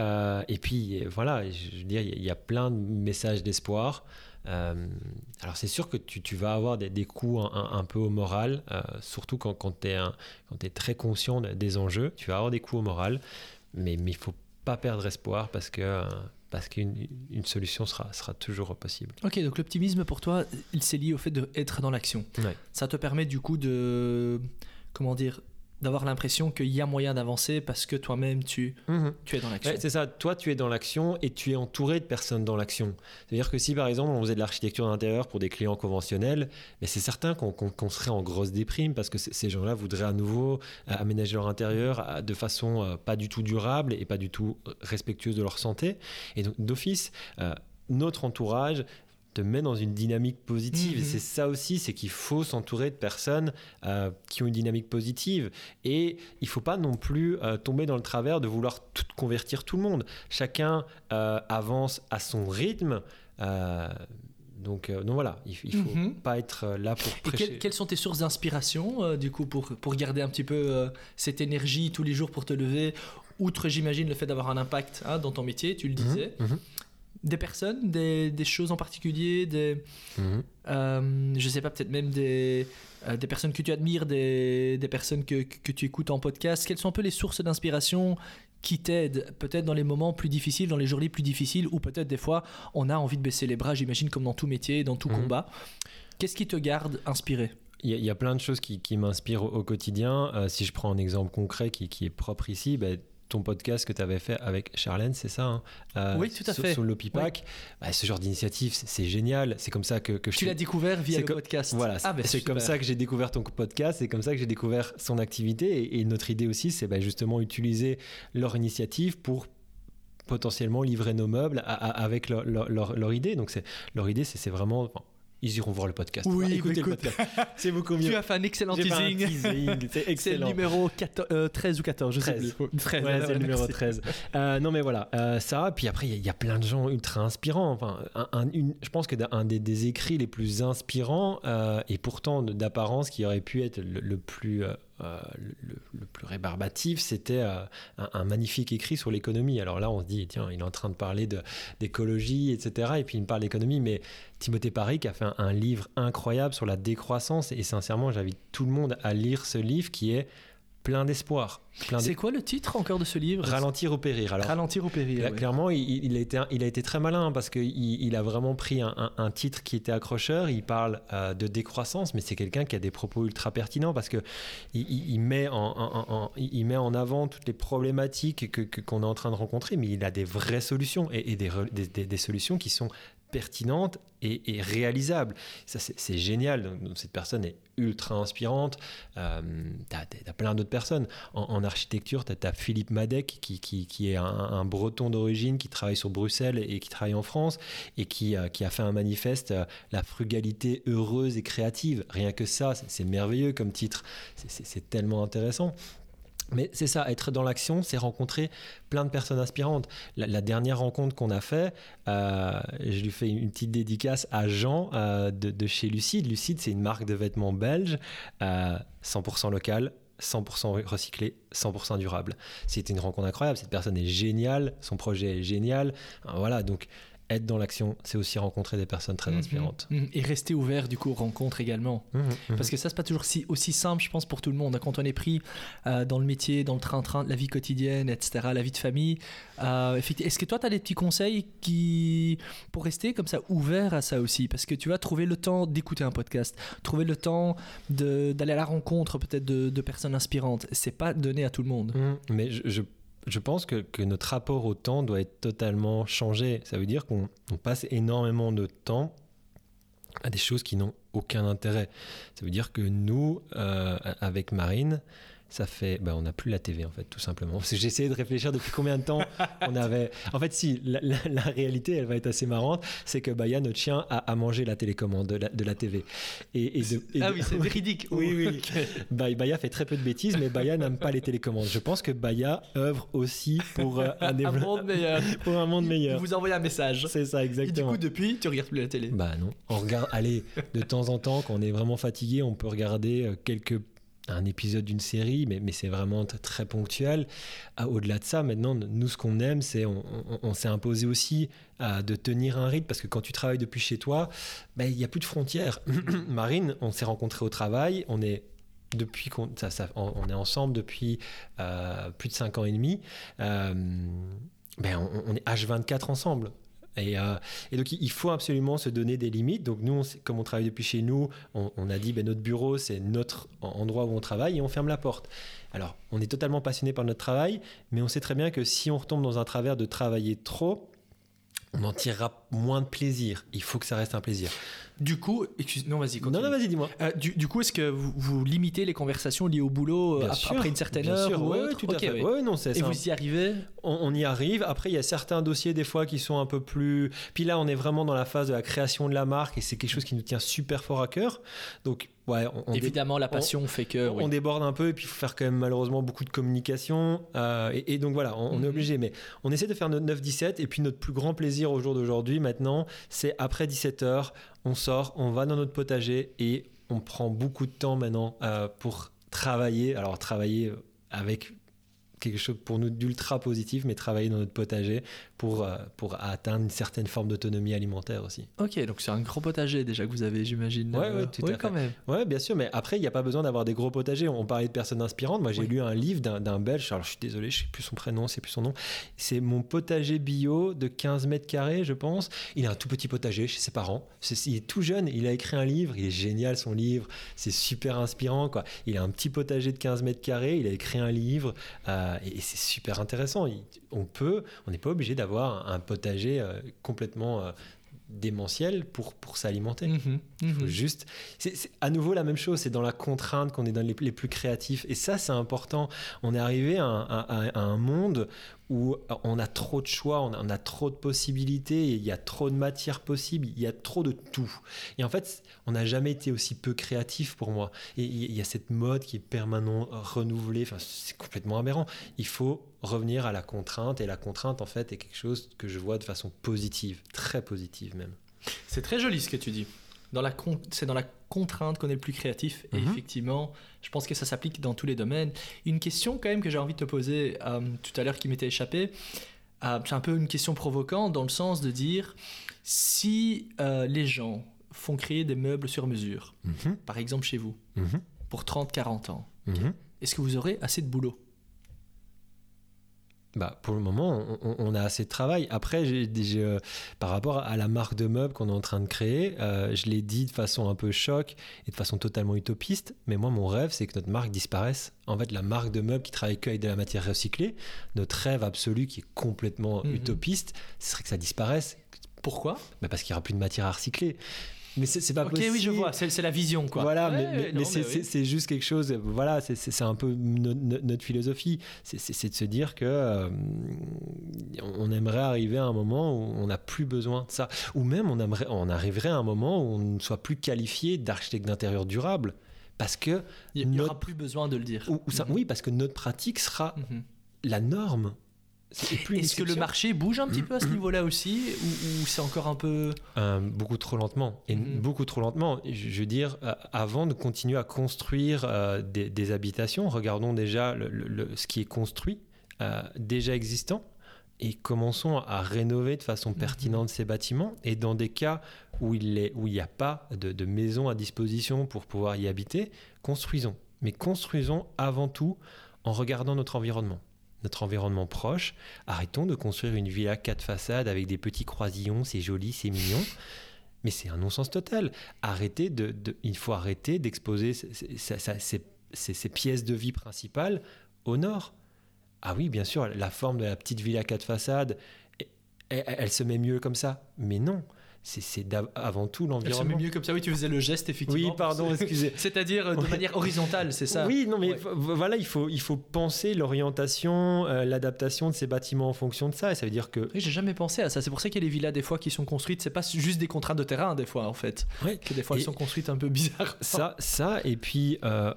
et puis, voilà, je veux dire, il y a- plein de messages d'espoir. Alors, c'est sûr que tu, tu vas avoir des, des coups un, peu au moral, surtout quand, quand tu es, très conscient de- des enjeux. Tu vas avoir des coups au moral, mais il faut pas perdre espoir parce que... parce qu'une une solution sera, sera toujours possible. Ok, donc l'optimisme pour toi, il s'est lié au fait d'être dans l'action. Ouais. Ça te permet du coup de, comment dire, d'avoir l'impression qu'il y a moyen d'avancer parce que toi-même tu, tu es dans l'action. Ouais, c'est ça, toi tu es dans l'action et tu es entouré de personnes dans l'action. C'est-à-dire que si par exemple on faisait de l'architecture d'intérieur pour des clients conventionnels, mais c'est certain qu'on serait en grosse déprime parce que ces gens-là voudraient à nouveau euh, aménager leur intérieur euh, de façon euh, pas du tout durable et pas du tout respectueuse de leur santé. Et donc d'office, euh, notre entourage te met dans une dynamique positive. Mhm. Et c'est ça aussi, c'est qu'il faut s'entourer de personnes euh, qui ont une dynamique positive. Et il faut pas non plus euh, tomber dans le travers de vouloir tout convertir tout le monde. Chacun euh, avance à son rythme. donc, euh, donc voilà, il, il faut Mhm. pas être là pour Et prêcher. quelles, quelles sont tes sources d'inspiration, euh, du coup, pour, pour garder un petit peu euh, cette énergie tous les jours pour te lever? Outre, j'imagine, le fait d'avoir un impact hein, dans ton métier, tu le disais, Mhm, des personnes, des, des choses en particulier, des, euh, je sais pas, peut-être même des, euh, des personnes que tu admires, des, des personnes que, que tu écoutes en podcast. Quelles sont un peu les sources d'inspiration qui t'aident, peut-être dans les moments plus difficiles, dans les journées plus difficiles, ou peut-être des fois on a envie de baisser les bras, j'imagine, comme dans tout métier, dans tout Mhm. combat. Qu'est-ce qui te garde inspiré? Il y, a- il y a plein de choses qui, qui m'inspirent au, au quotidien. Euh, si je prends un exemple concret qui, qui est propre ici, ben, ton podcast que tu avais fait avec Charlène, c'est ça hein Euh, Oui, tout à sur- fait. Sur l'Opipac, bah, ce genre d'initiative, c'est génial. C'est comme ça que, que je Tu l'as découvert via le podcast. Voilà, Ah, ben, c'est comme ça que j'ai découvert ton podcast, c'est comme ça que j'ai découvert son activité. Et, et notre idée aussi, c'est bah, justement utiliser leur initiative pour potentiellement livrer nos meubles à- à- avec leur, leur- leur- leur idée. Donc leur idée, c'est c'est vraiment. enfin, ils iront voir le podcast. Oui, Voilà, mais écoutez le écoute. podcast. C'est beaucoup mieux. Tu as fait un excellent teasing. teasing, C'est C'est le excellent. numéro 14, euh, 13 ou 14, je 13. sais plus. 13, Ouais, c'est le numéro merci. 13. Euh, non, mais voilà, euh, ça. Puis après, il y y, a plein de gens ultra inspirants. Enfin, un- un- une- je pense que un des, des écrits les plus inspirants euh, et pourtant d'apparence qui aurait pu être le, le plus. euh, euh, le, le rébarbatif, c'était euh, un, magnifique écrit sur l'économie. Alors là, on se dit, tiens, il est en train de parler d'écologie, etc. Et puis il me parle d'économie, mais Timothée Paris a fait un livre incroyable sur la décroissance. Et sincèrement, j'invite tout le monde à lire ce livre qui est plein d'espoir. C'est quoi le titre encore de ce livre? Ralentir ou périr. Alors, Ralentir ou périr. là, ouais. clairement, il, il a été, il a été très malin parce qu'il il a vraiment pris un, un- un titre qui était accrocheur. Il parle euh, de décroissance, mais c'est quelqu'un qui a des propos ultra pertinents parce que il, met, en, en- en- en- il met en avant toutes les problématiques que- que- qu'on est en train de rencontrer, mais il a des vraies solutions et, et des, re- des- des- des solutions qui sont pertinentes et, réalisables. Ça, c'est génial. Cette personne est ultra inspirante. Euh, t'as as plein d'autres personnes. En, architecture, tu as, Philippe Madec, qui, qui, qui est un, breton d'origine, qui travaille sur Bruxelles et qui travaille en France, et qui, euh, qui a fait un manifeste, euh, La frugalité heureuse et créative. Rien que ça, c'est- merveilleux comme titre. C'est tellement intéressant. Mais c'est ça, être dans l'action, c'est rencontrer plein de personnes inspirantes. La, dernière rencontre qu'on a fait, euh, je lui fais une petite dédicace à Jean euh, de, chez Lucide. Lucide, c'est une marque de vêtements belge, euh, 100% local, 100% recyclé, 100% durable. C'était une rencontre incroyable. Cette personne est géniale, son projet est génial. Euh, Voilà, donc être dans l'action, c'est aussi rencontrer des personnes très Mhm, inspirantes. mhm. Et rester ouvert du coup aux rencontres également. Mhm. Parce que ça, c'est pas toujours si, aussi simple, je pense, pour tout le monde. Quand on est pris euh, dans le métier, dans le train-train la vie quotidienne, etc., la vie de famille, euh, effectivement, est-ce que toi, tu as des petits conseils qui, pour rester comme ça ouvert à ça aussi? Parce que tu vas trouver le temps d'écouter un podcast, trouver le temps d'aller à la rencontre peut-être de, de personnes inspirantes. C'est pas donné à tout le monde. Mais je, je, je pense que, que notre rapport au temps doit être totalement changé. Ça veut dire qu'on on passe énormément de temps à des choses qui n'ont aucun intérêt. Ça veut dire que nous, euh, avec Marine, ça fait, ben, on n'a plus la TV en fait, tout simplement. J'ai essayé de réfléchir depuis combien de temps on avait. En fait, si la, la- la réalité, elle va être assez marrante, c'est que Baya, notre chien, a, a mangé la télécommande de la, de la TV. Et, et de- et ah de- oui, c'est véridique. Oui, oui. Ok. Ba- Baya fait très peu de bêtises, mais Baya n'aime pas les télécommandes. Je pense que Baya œuvre aussi pour euh, un, Un dévelop- monde meilleur. pour un monde Il meilleur. vous envoie un message. C'est ça, Et du exactement. coup, depuis, tu regardes plus la télé. Bah non. On regarde, allez, de temps en temps, quand on est vraiment fatigué, on peut regarder euh, quelques un épisode d'une série, mais, c'est vraiment très ponctuel. Ah, Au-delà de ça, maintenant, nous, ce qu'on aime, c'est on, s'est imposé aussi de tenir un rythme, parce que quand tu travailles depuis chez toi, ben, il n'y a plus de frontières. Marine, on s'est rencontrés au travail, on est depuis qu'on ça, on, est ensemble depuis euh, plus de 5 ans et demi. Euh, ben, on est H24 ensemble. Et, euh, et donc, il faut absolument se donner des limites. Donc, nous, comme on travaille depuis chez nous, on, a dit ben, notre bureau, c'est notre en- endroit où on travaille et on ferme la porte. Alors, on est totalement passionné par notre travail, mais on sait très bien que si on retombe dans un travers de travailler trop, on en tirera moins de plaisir. Il faut que ça reste un plaisir. Du coup, excuse, non, vas-y, Non, non, vas-y, dis-moi. Euh, du, du coup, est-ce que vous, vous limitez les conversations liées au boulot euh, Bien ap- sûr, après une certaine Bien heure sûr, ou ouais, autre tout à fait. ouais. Ouais, non, c'est Et vous y arrivez on, on y arrive. Après, il y a certains dossiers des fois qui sont un peu plus. Puis là, on est vraiment dans la phase de la création de la marque et c'est quelque chose qui nous tient super fort à cœur. Donc, ouais, on, Évidemment, la passion fait que. on oui. déborde un peu et puis il faut faire quand même malheureusement beaucoup de communication. euh, et, et donc voilà, on, on Mhm. est obligé. Mais on essaie de faire notre 9-17 et puis notre plus grand plaisir au jour d'aujourd'hui maintenant, c'est après 17h, on sort, on va dans notre potager et on prend beaucoup de temps maintenant euh, pour travailler. Alors travailler avec quelque chose pour nous d'ultra positif, mais travailler dans notre potager pour, euh, pour atteindre une certaine forme d'autonomie alimentaire aussi. Ok, donc c'est un gros potager déjà que vous avez, j'imagine. Ouais, ouais, tout à quand même. Ouais, bien sûr, mais après, il n'y a pas besoin d'avoir des gros potagers. On parlait de personnes inspirantes. Moi, j'ai lu un livre d'un Belge, alors je suis désolé, je ne sais plus son prénom, c'est plus son nom. C'est mon potager bio de 15 mètres carrés, je pense. Il a un tout petit potager chez ses parents. il est tout jeune, il a écrit un livre, il est génial son livre, c'est super inspirant. Quoi. Il a un petit potager de 15 mètres carrés, il a écrit un livre. Euh, et, c'est super intéressant. on peut, on n'est pas obligé d'avoir un potager euh, complètement euh, démentiel pour, pour s'alimenter. Mhm, Il faut mhm. juste. C'est à nouveau la même chose, c'est dans la contrainte qu'on est dans les, plus créatifs. Et ça, c'est important. On est arrivé à un monde où on a trop de choix, on a, trop de possibilités, il y a trop de matières possibles, il y a trop de tout. Et en fait, on n'a jamais été aussi peu créatif pour moi. Et il y a cette mode qui est permanent, renouvelée, enfin, c'est complètement aberrant. Il faut revenir à la contrainte, et la contrainte, en fait, est quelque chose que je vois de façon positive, très positive même. C'est très joli ce que tu dis c'est dans la contrainte qu'on est le plus créatif. Et mhm. effectivement, je pense que ça s'applique dans tous les domaines. Une question quand même que j'ai envie de te poser euh, tout à l'heure qui m'était échappée, euh, c'est un peu une question provocante dans le sens de dire si euh, les gens font créer des meubles sur mesure, mhm. par exemple chez vous, mhm. pour 30-40 ans, est-ce que vous aurez assez de boulot? Bah, pour le moment, on, a assez de travail. Après, euh, par rapport à la marque de meubles qu'on est en train de créer, euh, je l'ai dit de façon un peu choc et de façon totalement utopiste, mais moi, mon rêve, c'est que notre marque disparaisse. En fait, la marque de meubles qui travaille qu'avec de la matière recyclée, notre rêve absolu qui est complètement mhm. utopiste, ce serait que ça disparaisse. Pourquoi? Bah Parce qu'il n'y aura plus de matière à recycler mais c'est pas possible. Ok, oui, je vois, c'est la vision, quoi. Voilà, mais, mais, c'est juste quelque chose, voilà, c'est un peu notre philosophie. C'est de se dire que euh, on aimerait arriver à un moment où on n'a plus besoin de ça. Ou même on, aimerait, on arriverait à un moment où on ne soit plus qualifié d'architecte d'intérieur durable. Parce que. Il n'y aura plus besoin de le dire. Ou, ça, mhm. Oui, parce que notre pratique sera mhm. la norme. Est-ce que le marché bouge un petit peu à ce niveau-là aussi ou, c'est encore un peu euh, beaucoup trop lentement et mhm. beaucoup trop lentement. Je, veux dire, euh, avant de continuer à construire euh, des, habitations, regardons déjà le, ce qui est construit déjà existant et commençons à rénover de façon mhm. pertinente ces bâtiments. Et dans des cas où il n'y a pas de, de maison à disposition pour pouvoir y habiter, construisons. Mais construisons avant tout en regardant notre environnement notre environnement proche. Arrêtons de construire une villa quatre façades avec des petits croisillons, c'est joli, c'est mignon. Mais c'est un non-sens total. Arrêtez de, il faut arrêter d'exposer ces, pièces de vie principales au nord. Ah oui, bien sûr, la forme de la petite villa quatre façades, elle se met mieux comme ça. Mais non, c'est avant tout l'environnement. mieux comme ça. Oui, tu faisais le geste effectivement. Oui, pardon, excusez. C'est-à-dire euh, de manière horizontale, c'est ça. Oui, non, mais voilà, il faut il faut penser l'orientation, euh, l'adaptation de ces bâtiments en fonction de ça. Et ça veut dire que. Oui, j'ai jamais pensé à ça. C'est pour ça qu'il y a les villas des fois qui sont construites. C'est pas juste des contraintes de terrain des fois en fait. Oui. Que des fois elles sont construites un peu bizarres. Ça, ça, et puis. Euh,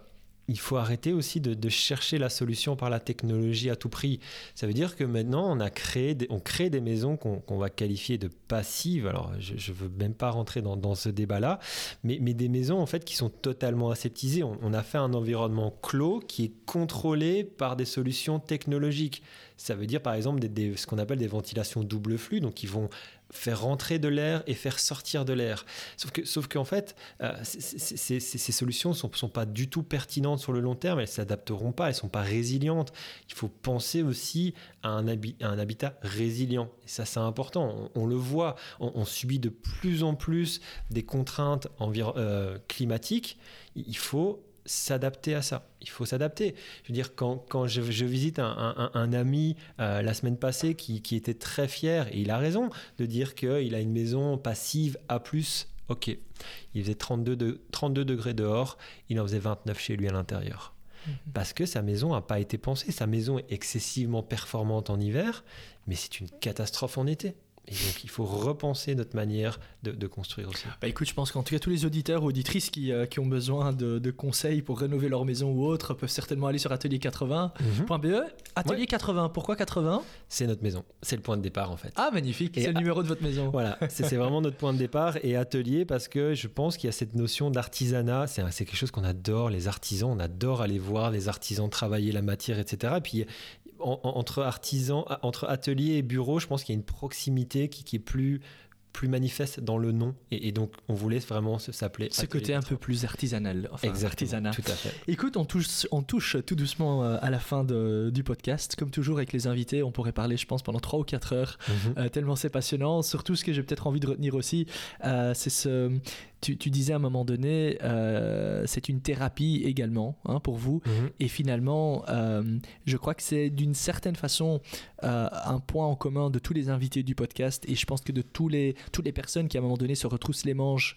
il faut arrêter aussi de, chercher la solution par la technologie à tout prix. Ça veut dire que maintenant, on, a créé crée des maisons qu'on va qualifier de passives. Alors, je ne veux même pas rentrer dans, ce débat-là, mais, mais, des maisons en fait qui sont totalement aseptisées. On, a fait un environnement clos qui est contrôlé par des solutions technologiques. Ça veut dire par exemple ce qu'on appelle des ventilations double flux, donc qui vont faire rentrer de l'air et faire sortir de l'air. Sauf que, sauf qu'en fait, euh, ces solutions ne sont, pas du tout pertinentes sur le long terme, elles s'adapteront pas, elles sont pas résilientes. Il faut penser aussi à un, un habitat résilient. Et ça, c'est important. On, le voit, on, subit de plus en plus des contraintes euh, climatiques. Il faut s'adapter à ça. Il faut s'adapter. Je veux dire, quand, quand je, visite un, un, ami euh, la semaine passée qui, qui, était très fier, et il a raison de dire qu'il a une maison passive A+, ok. Il faisait 32, de, 32 degrés dehors, il en faisait 29 chez lui à l'intérieur. Mhm. Parce que sa maison n'a pas été pensée. Sa maison est excessivement performante en hiver, mais c'est une catastrophe en été. Et donc, il faut repenser notre manière de, construire aussi. Bah écoute, je pense qu'en tout cas, tous les auditeurs ou auditrices qui, euh, qui ont besoin de, conseils pour rénover leur maison ou autre peuvent certainement aller sur atelier80.be. Mhm. Atelier 80, pourquoi 80 C'est notre maison. C'est le point de départ, en fait. Ah, magnifique. C'est le numéro de votre maison. Voilà, c'est vraiment notre point de départ. Et atelier, parce que je pense qu'il y a cette notion d'artisanat. C'est quelque chose qu'on adore, les artisans. On adore aller voir les artisans travailler la matière, etc. Et puis, entre artisans, entre atelier et bureau, je pense qu'il y a une proximité qui, qui est plus plus manifeste dans le nom et, donc on voulait vraiment s'appeler. Ce côté un peu plus artisanal. Enfin, Exactement, tout à fait. Écoute, on touche, on touche tout doucement euh, à la fin de, du podcast. Comme toujours avec les invités, on pourrait parler, je pense, pendant 3 ou 4 heures, mhm. euh, tellement c'est passionnant. Surtout ce que j'ai peut-être envie de retenir aussi, euh, c'est ce tu, disais à un moment donné, euh, c'est une thérapie également hein, pour vous. Mhm. Et finalement, euh, je crois que c'est d'une certaine façon euh, un point en commun de tous les invités du podcast. Et je pense que de tous les, toutes les personnes qui à un moment donné se retroussent les manches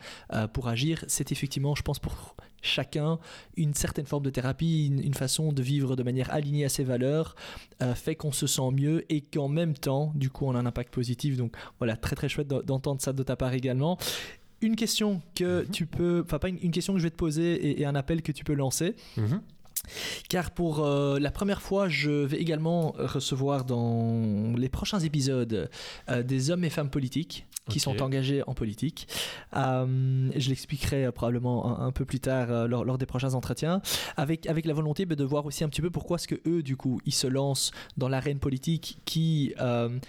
pour agir, c'est effectivement, je pense, pour chacun une certaine forme de thérapie, une, façon de vivre de manière alignée à ses valeurs, fait qu'on se sent mieux et qu'en même temps, du coup, on a un impact positif. Donc voilà, très très chouette d'entendre ça de ta part également une question que mhm. tu peux, enfin pas une, question que je vais te poser et, un appel que tu peux lancer. Mhm. Car pour euh, la première fois, je vais également recevoir dans les prochains épisodes euh, des hommes et femmes politiques qui sont engagés en politique. Euh, je l'expliquerai probablement un, peu plus tard lors, des prochains entretiens, avec, avec la volonté de voir aussi un petit peu pourquoi est-ce que eux, du coup, ils se lancent dans l'arène politique qui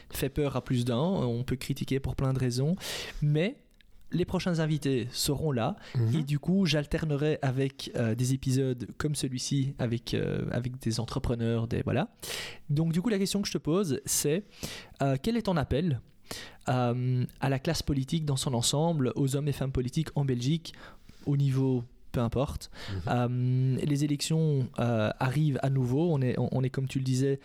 fait peur à plus d'un. On peut critiquer pour plein de raisons, mais les prochains invités seront là mhm. et du coup j'alternerai avec euh, des épisodes comme celui-ci avec, euh, avec des entrepreneurs des voilà donc du coup la question que je te pose c'est euh, quel est ton appel à la classe politique dans son ensemble aux hommes et femmes politiques en Belgique au niveau peu importe. Mhm. les élections arrivent à nouveau. On est, on, est comme tu le disais,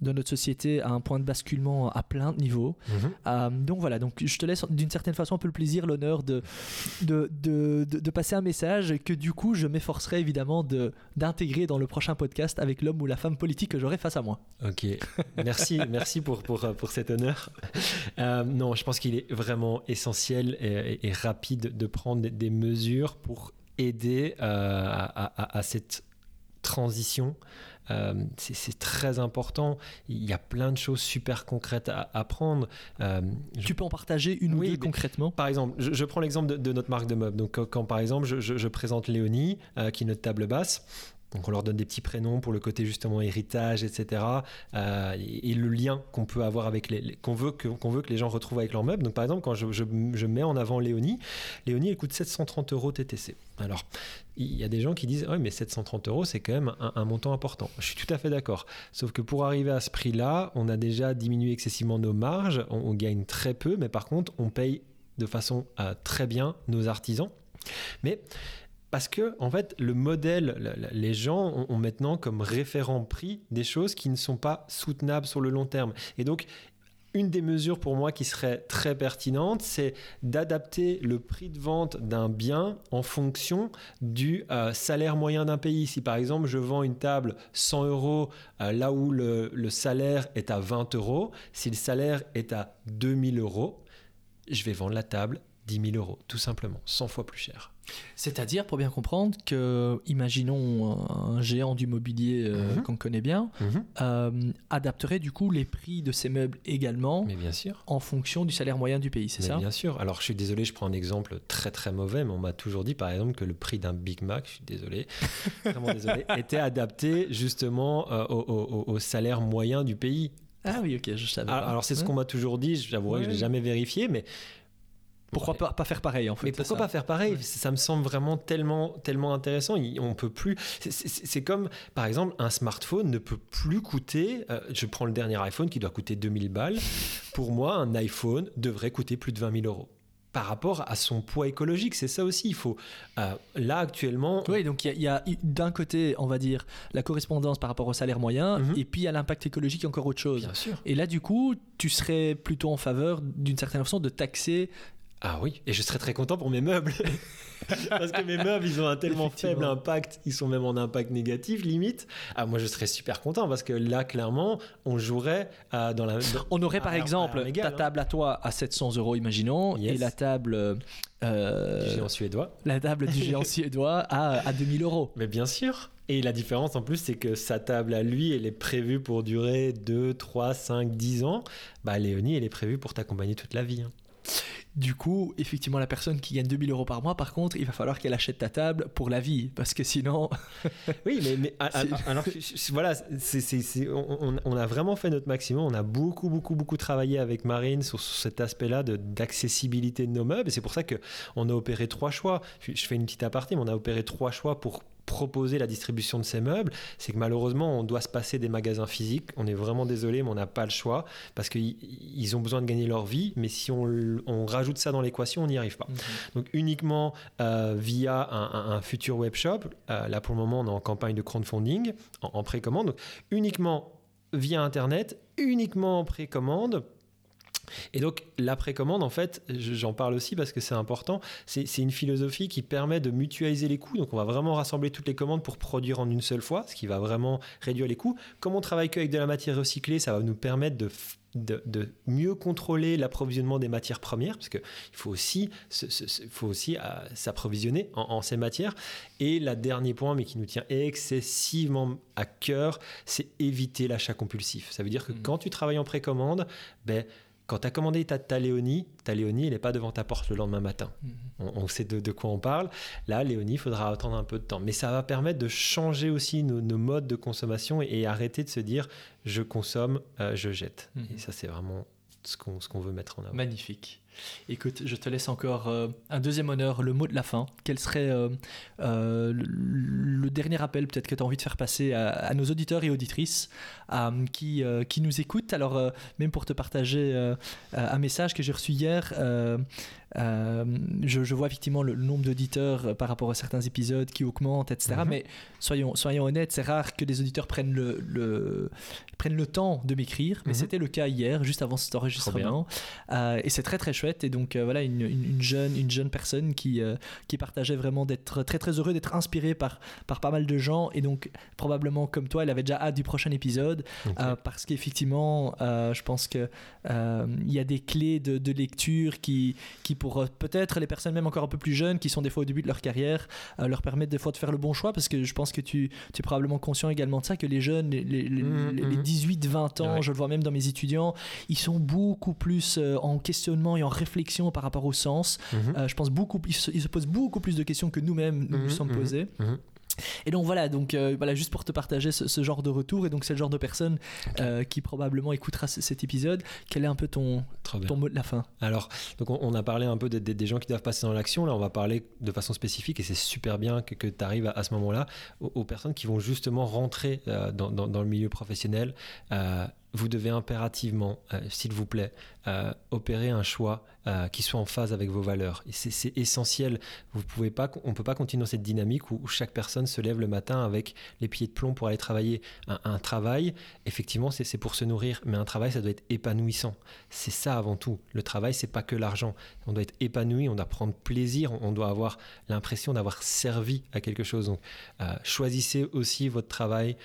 de notre société à un point de basculement à plein de niveaux. Mhm. Euh, donc voilà, donc je te laisse d'une certaine façon un peu le plaisir, l'honneur de de, de, de, passer un message que du coup je m'efforcerai évidemment d'intégrer dans le prochain podcast avec l'homme ou la femme politique que j'aurai face à moi. Ok, merci, merci pour, pour, pour cet honneur. Euh, non, je pense qu'il est vraiment essentiel et, rapide de prendre des, mesures pour aider euh, à, à, à, cette transition euh, c'est très important. Il y a plein de choses super concrètes à apprendre. Euh, tu peux en partager une ou deux concrètement? Par exemple, je, prends l'exemple de, notre marque de meubles. Donc, quand, par exemple, je, présente Léonie, euh, qui est notre table basse, donc on leur donne des petits prénoms pour le côté justement héritage, etc. Euh, et, le lien qu'on peut avoir avec les, qu'on veut que qu'on veut que les gens retrouvent avec leurs meubles. Donc par exemple quand je, je, mets en avant Léonie, Léonie elle coûte 730 euros TTC. Alors il y a des gens qui disent oui mais 730 euros c'est quand même un, montant important. Je suis tout à fait d'accord. Sauf que pour arriver à ce prix-là, on a déjà diminué excessivement nos marges, on, gagne très peu, mais par contre on paye de façon euh, très bien nos artisans. Mais parce que, en fait, le modèle, les gens ont, maintenant comme référent prix des choses qui ne sont pas soutenables sur le long terme. Et donc, une des mesures pour moi qui serait très pertinente, c'est d'adapter le prix de vente d'un bien en fonction du euh, salaire moyen d'un pays. Si par exemple je vends une table 100 euros euh, là où le, le, salaire est à 20 euros, si le salaire est à 2000 euros, je vais vendre la table 10 000 euros, tout simplement, 100 fois plus cher. C'est-à-dire, pour bien comprendre, que, imaginons un géant du mobilier euh, mhm. qu'on connaît bien, mhm. euh, adapterait du coup les prix de ses meubles également mais bien sûr. en fonction du salaire moyen du pays, c'est ça? Bien sûr. Alors, je suis désolé, je prends un exemple très très mauvais, mais on m'a toujours dit, par exemple, que le prix d'un Big Mac, je suis désolé, vraiment désolé, était adapté justement euh, au, salaire moyen du pays. Ah oui, ok, je savais. Alors, alors c'est ce qu'on m'a toujours dit, j'avouerai que je ne l'ai jamais vérifié, mais pourquoi pas, faire pareil en fait Mais pourquoi pas faire pareil Ça me semble vraiment tellement, tellement intéressant. On peut plus. C'est comme, par exemple, un smartphone ne peut plus coûter. Euh, je prends le dernier iPhone qui doit coûter 2000 balles. Pour moi, un iPhone devrait coûter plus de 20 000 euros par rapport à son poids écologique. C'est ça aussi. Il faut euh, là actuellement. Oui, donc il y a, d'un côté, on va dire la correspondance par rapport au salaire moyen, mhm. et puis à l'impact écologique encore autre chose. Bien sûr. Et là, du coup, tu serais plutôt en faveur d'une certaine façon de taxer ah oui, et je serais très content pour mes meubles. Parce que mes meubles, ils ont un tellement faible impact, ils sont même en impact négatif, limite. Ah, moi, je serais super content parce que là, clairement, on jouerait dans la. On aurait par exemple ta hein. table à toi à 700 euros, imaginons, et la table. Euh, du géant suédois. La table du géant suédois à, à 2000 euros. Mais bien sûr. Et la différence en plus, c'est que sa table à lui, elle est prévue pour durer 2, 3, 5, 10 ans. Bah, Léonie, elle est prévue pour t'accompagner toute la vie. Hein. Du coup, effectivement, la personne qui gagne 2000 euros par mois, par contre, il va falloir qu'elle achète ta table pour la vie, parce que sinon. oui, mais, mais alors, voilà, on, a vraiment fait notre maximum. On a beaucoup, beaucoup, beaucoup travaillé avec Marine sur, cet aspect-là d'accessibilité de, de nos meubles. Et c'est pour ça qu'on a opéré trois choix. Je fais une petite aparté, mais on a opéré trois choix pour proposer la distribution de ces meubles, c'est que malheureusement, on doit se passer des magasins physiques. On est vraiment désolé, mais on n'a pas le choix parce qu'ils ont besoin de gagner leur vie. Mais si on, rajoute ça dans l'équation, on n'y arrive pas. Mhm. Donc uniquement euh, via un, futur web shop. Euh, là, pour le moment, on est en campagne de crowdfunding, en, en précommande. Donc uniquement via Internet, uniquement en précommande et donc la précommande, en fait, j'en parle aussi parce que c'est important, c'est une philosophie qui permet de mutualiser les coûts. Donc on va vraiment rassembler toutes les commandes pour produire en une seule fois, ce qui va vraiment réduire les coûts. Comme on travaille qu'avec de la matière recyclée, ça va nous permettre de de, mieux contrôler l'approvisionnement des matières premières, parce qu'il faut aussi, faut aussi euh, s'approvisionner en, ces matières. Et le dernier point, mais qui nous tient excessivement à cœur, c'est éviter l'achat compulsif. Ça veut dire que mmh. quand tu travailles en précommande, ben, quand tu as commandé ta, ta Léonie, ta Léonie, elle n'est pas devant ta porte le lendemain matin. Mhm. On, sait de, quoi on parle. Là, Léonie, il faudra attendre un peu de temps. Mais ça va permettre de changer aussi nos, modes de consommation et, arrêter de se dire je consomme, euh, je jette. Mhm. Et ça, c'est vraiment ce qu'on veut mettre en avant. Magnifique. Écoute, je te laisse encore euh, un deuxième honneur, le mot de la fin. Quel serait euh, euh, le, dernier appel peut-être que tu as envie de faire passer à, nos auditeurs et auditrices qui, qui nous écoutent? Alors, même pour te partager un message que j'ai reçu hier, je, vois effectivement le, nombre d'auditeurs par rapport à certains épisodes qui augmentent, etc. Mhm. Mais soyons, soyons honnêtes, c'est rare que les auditeurs prennent le, le prennent le temps de m'écrire, mais mhm. c'était le cas hier, juste avant cet enregistrement. et c'est très très chouette et donc euh, voilà une, jeune une jeune personne qui euh, qui partageait vraiment d'être très très heureux d'être inspiré par par pas mal de gens. Et donc probablement comme toi elle avait déjà hâte du prochain épisode. Euh, parce qu'effectivement je pense que il y a des clés de, de lecture qui qui pour peut-être les personnes même encore un peu plus jeunes qui sont des fois au début de leur carrière leur permettent des fois de faire le bon choix. Parce que je pense que tu, tu es probablement conscient également de ça que les jeunes les, les, 18-20 mmh, ans je le vois même dans mes étudiants ils sont beaucoup plus en questionnement et en réflexion par rapport au sens. Mhm. Euh, je pense beaucoup, ils se, posent beaucoup plus de questions que nous-mêmes nous nous mhm, sommes mhm, posés. Et donc voilà, donc euh, voilà juste pour te partager ce, genre de retour et donc c'est le genre de personne euh, qui probablement écoutera cet épisode. Quel est un peu ton ton mot de la fin? Alors donc on, a parlé un peu des, gens qui doivent passer dans l'action. Là on va parler de façon spécifique et c'est super bien que, tu arrives à, ce moment-là aux, personnes qui vont justement rentrer dans, dans, le milieu professionnel vous devez impérativement, euh, s'il vous plaît, euh, opérer un choix euh, qui soit en phase avec vos valeurs. C'est essentiel. Vous pouvez pas, on ne peut pas continuer dans cette dynamique où, chaque personne se lève le matin avec les pieds de plomb pour aller travailler. Un, travail, effectivement, c'est pour se nourrir, mais un travail, ça doit être épanouissant. C'est ça avant tout. Le travail, c'est pas que l'argent. On doit être épanoui, on doit prendre plaisir, on, doit avoir l'impression d'avoir servi à quelque chose. Donc, choisissez aussi votre travail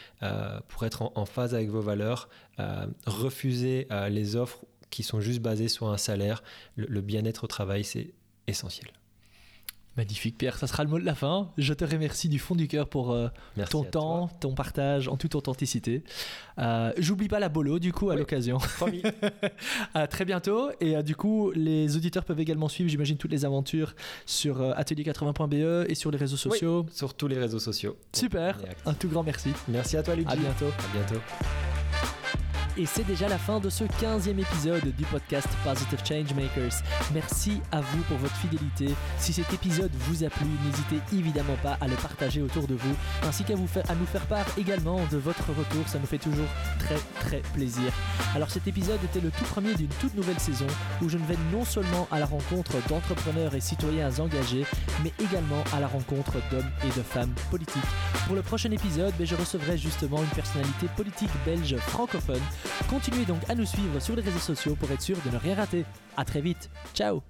pour être en, en phase avec vos valeurs. Euh, refuser euh, les offres qui sont juste basées sur un salaire. Le, bien-être au travail, c'est essentiel. Magnifique Pierre, ça sera le mot de la fin. Je te remercie du fond du cœur pour euh, ton temps, ton partage en toute authenticité. J'oublie pas la bolo du coup à l'occasion. à très bientôt et du coup les auditeurs peuvent également suivre j'imagine toutes les aventures sur atelier80.be et sur les réseaux sociaux. sur tous les réseaux sociaux. Super, un tout grand merci. Merci à toi Luigi. À bientôt. À bientôt. Et c'est déjà la fin de ce 15e épisode du podcast Positive Changemakers. Merci à vous pour votre fidélité. Si cet épisode vous a plu, n'hésitez évidemment pas à le partager autour de vous, ainsi qu'à vous faire, à nous faire part également de votre retour. Ça nous fait toujours très très plaisir. Alors cet épisode était le tout premier d'une toute nouvelle saison où je ne vais non seulement à la rencontre d'entrepreneurs et citoyens engagés, mais également à la rencontre d'hommes et de femmes politiques. Pour le prochain épisode, ben, je recevrai justement une personnalité politique belge francophone Continuez donc à nous suivre sur les réseaux sociaux pour être sûr de ne rien rater. A très vite. Ciao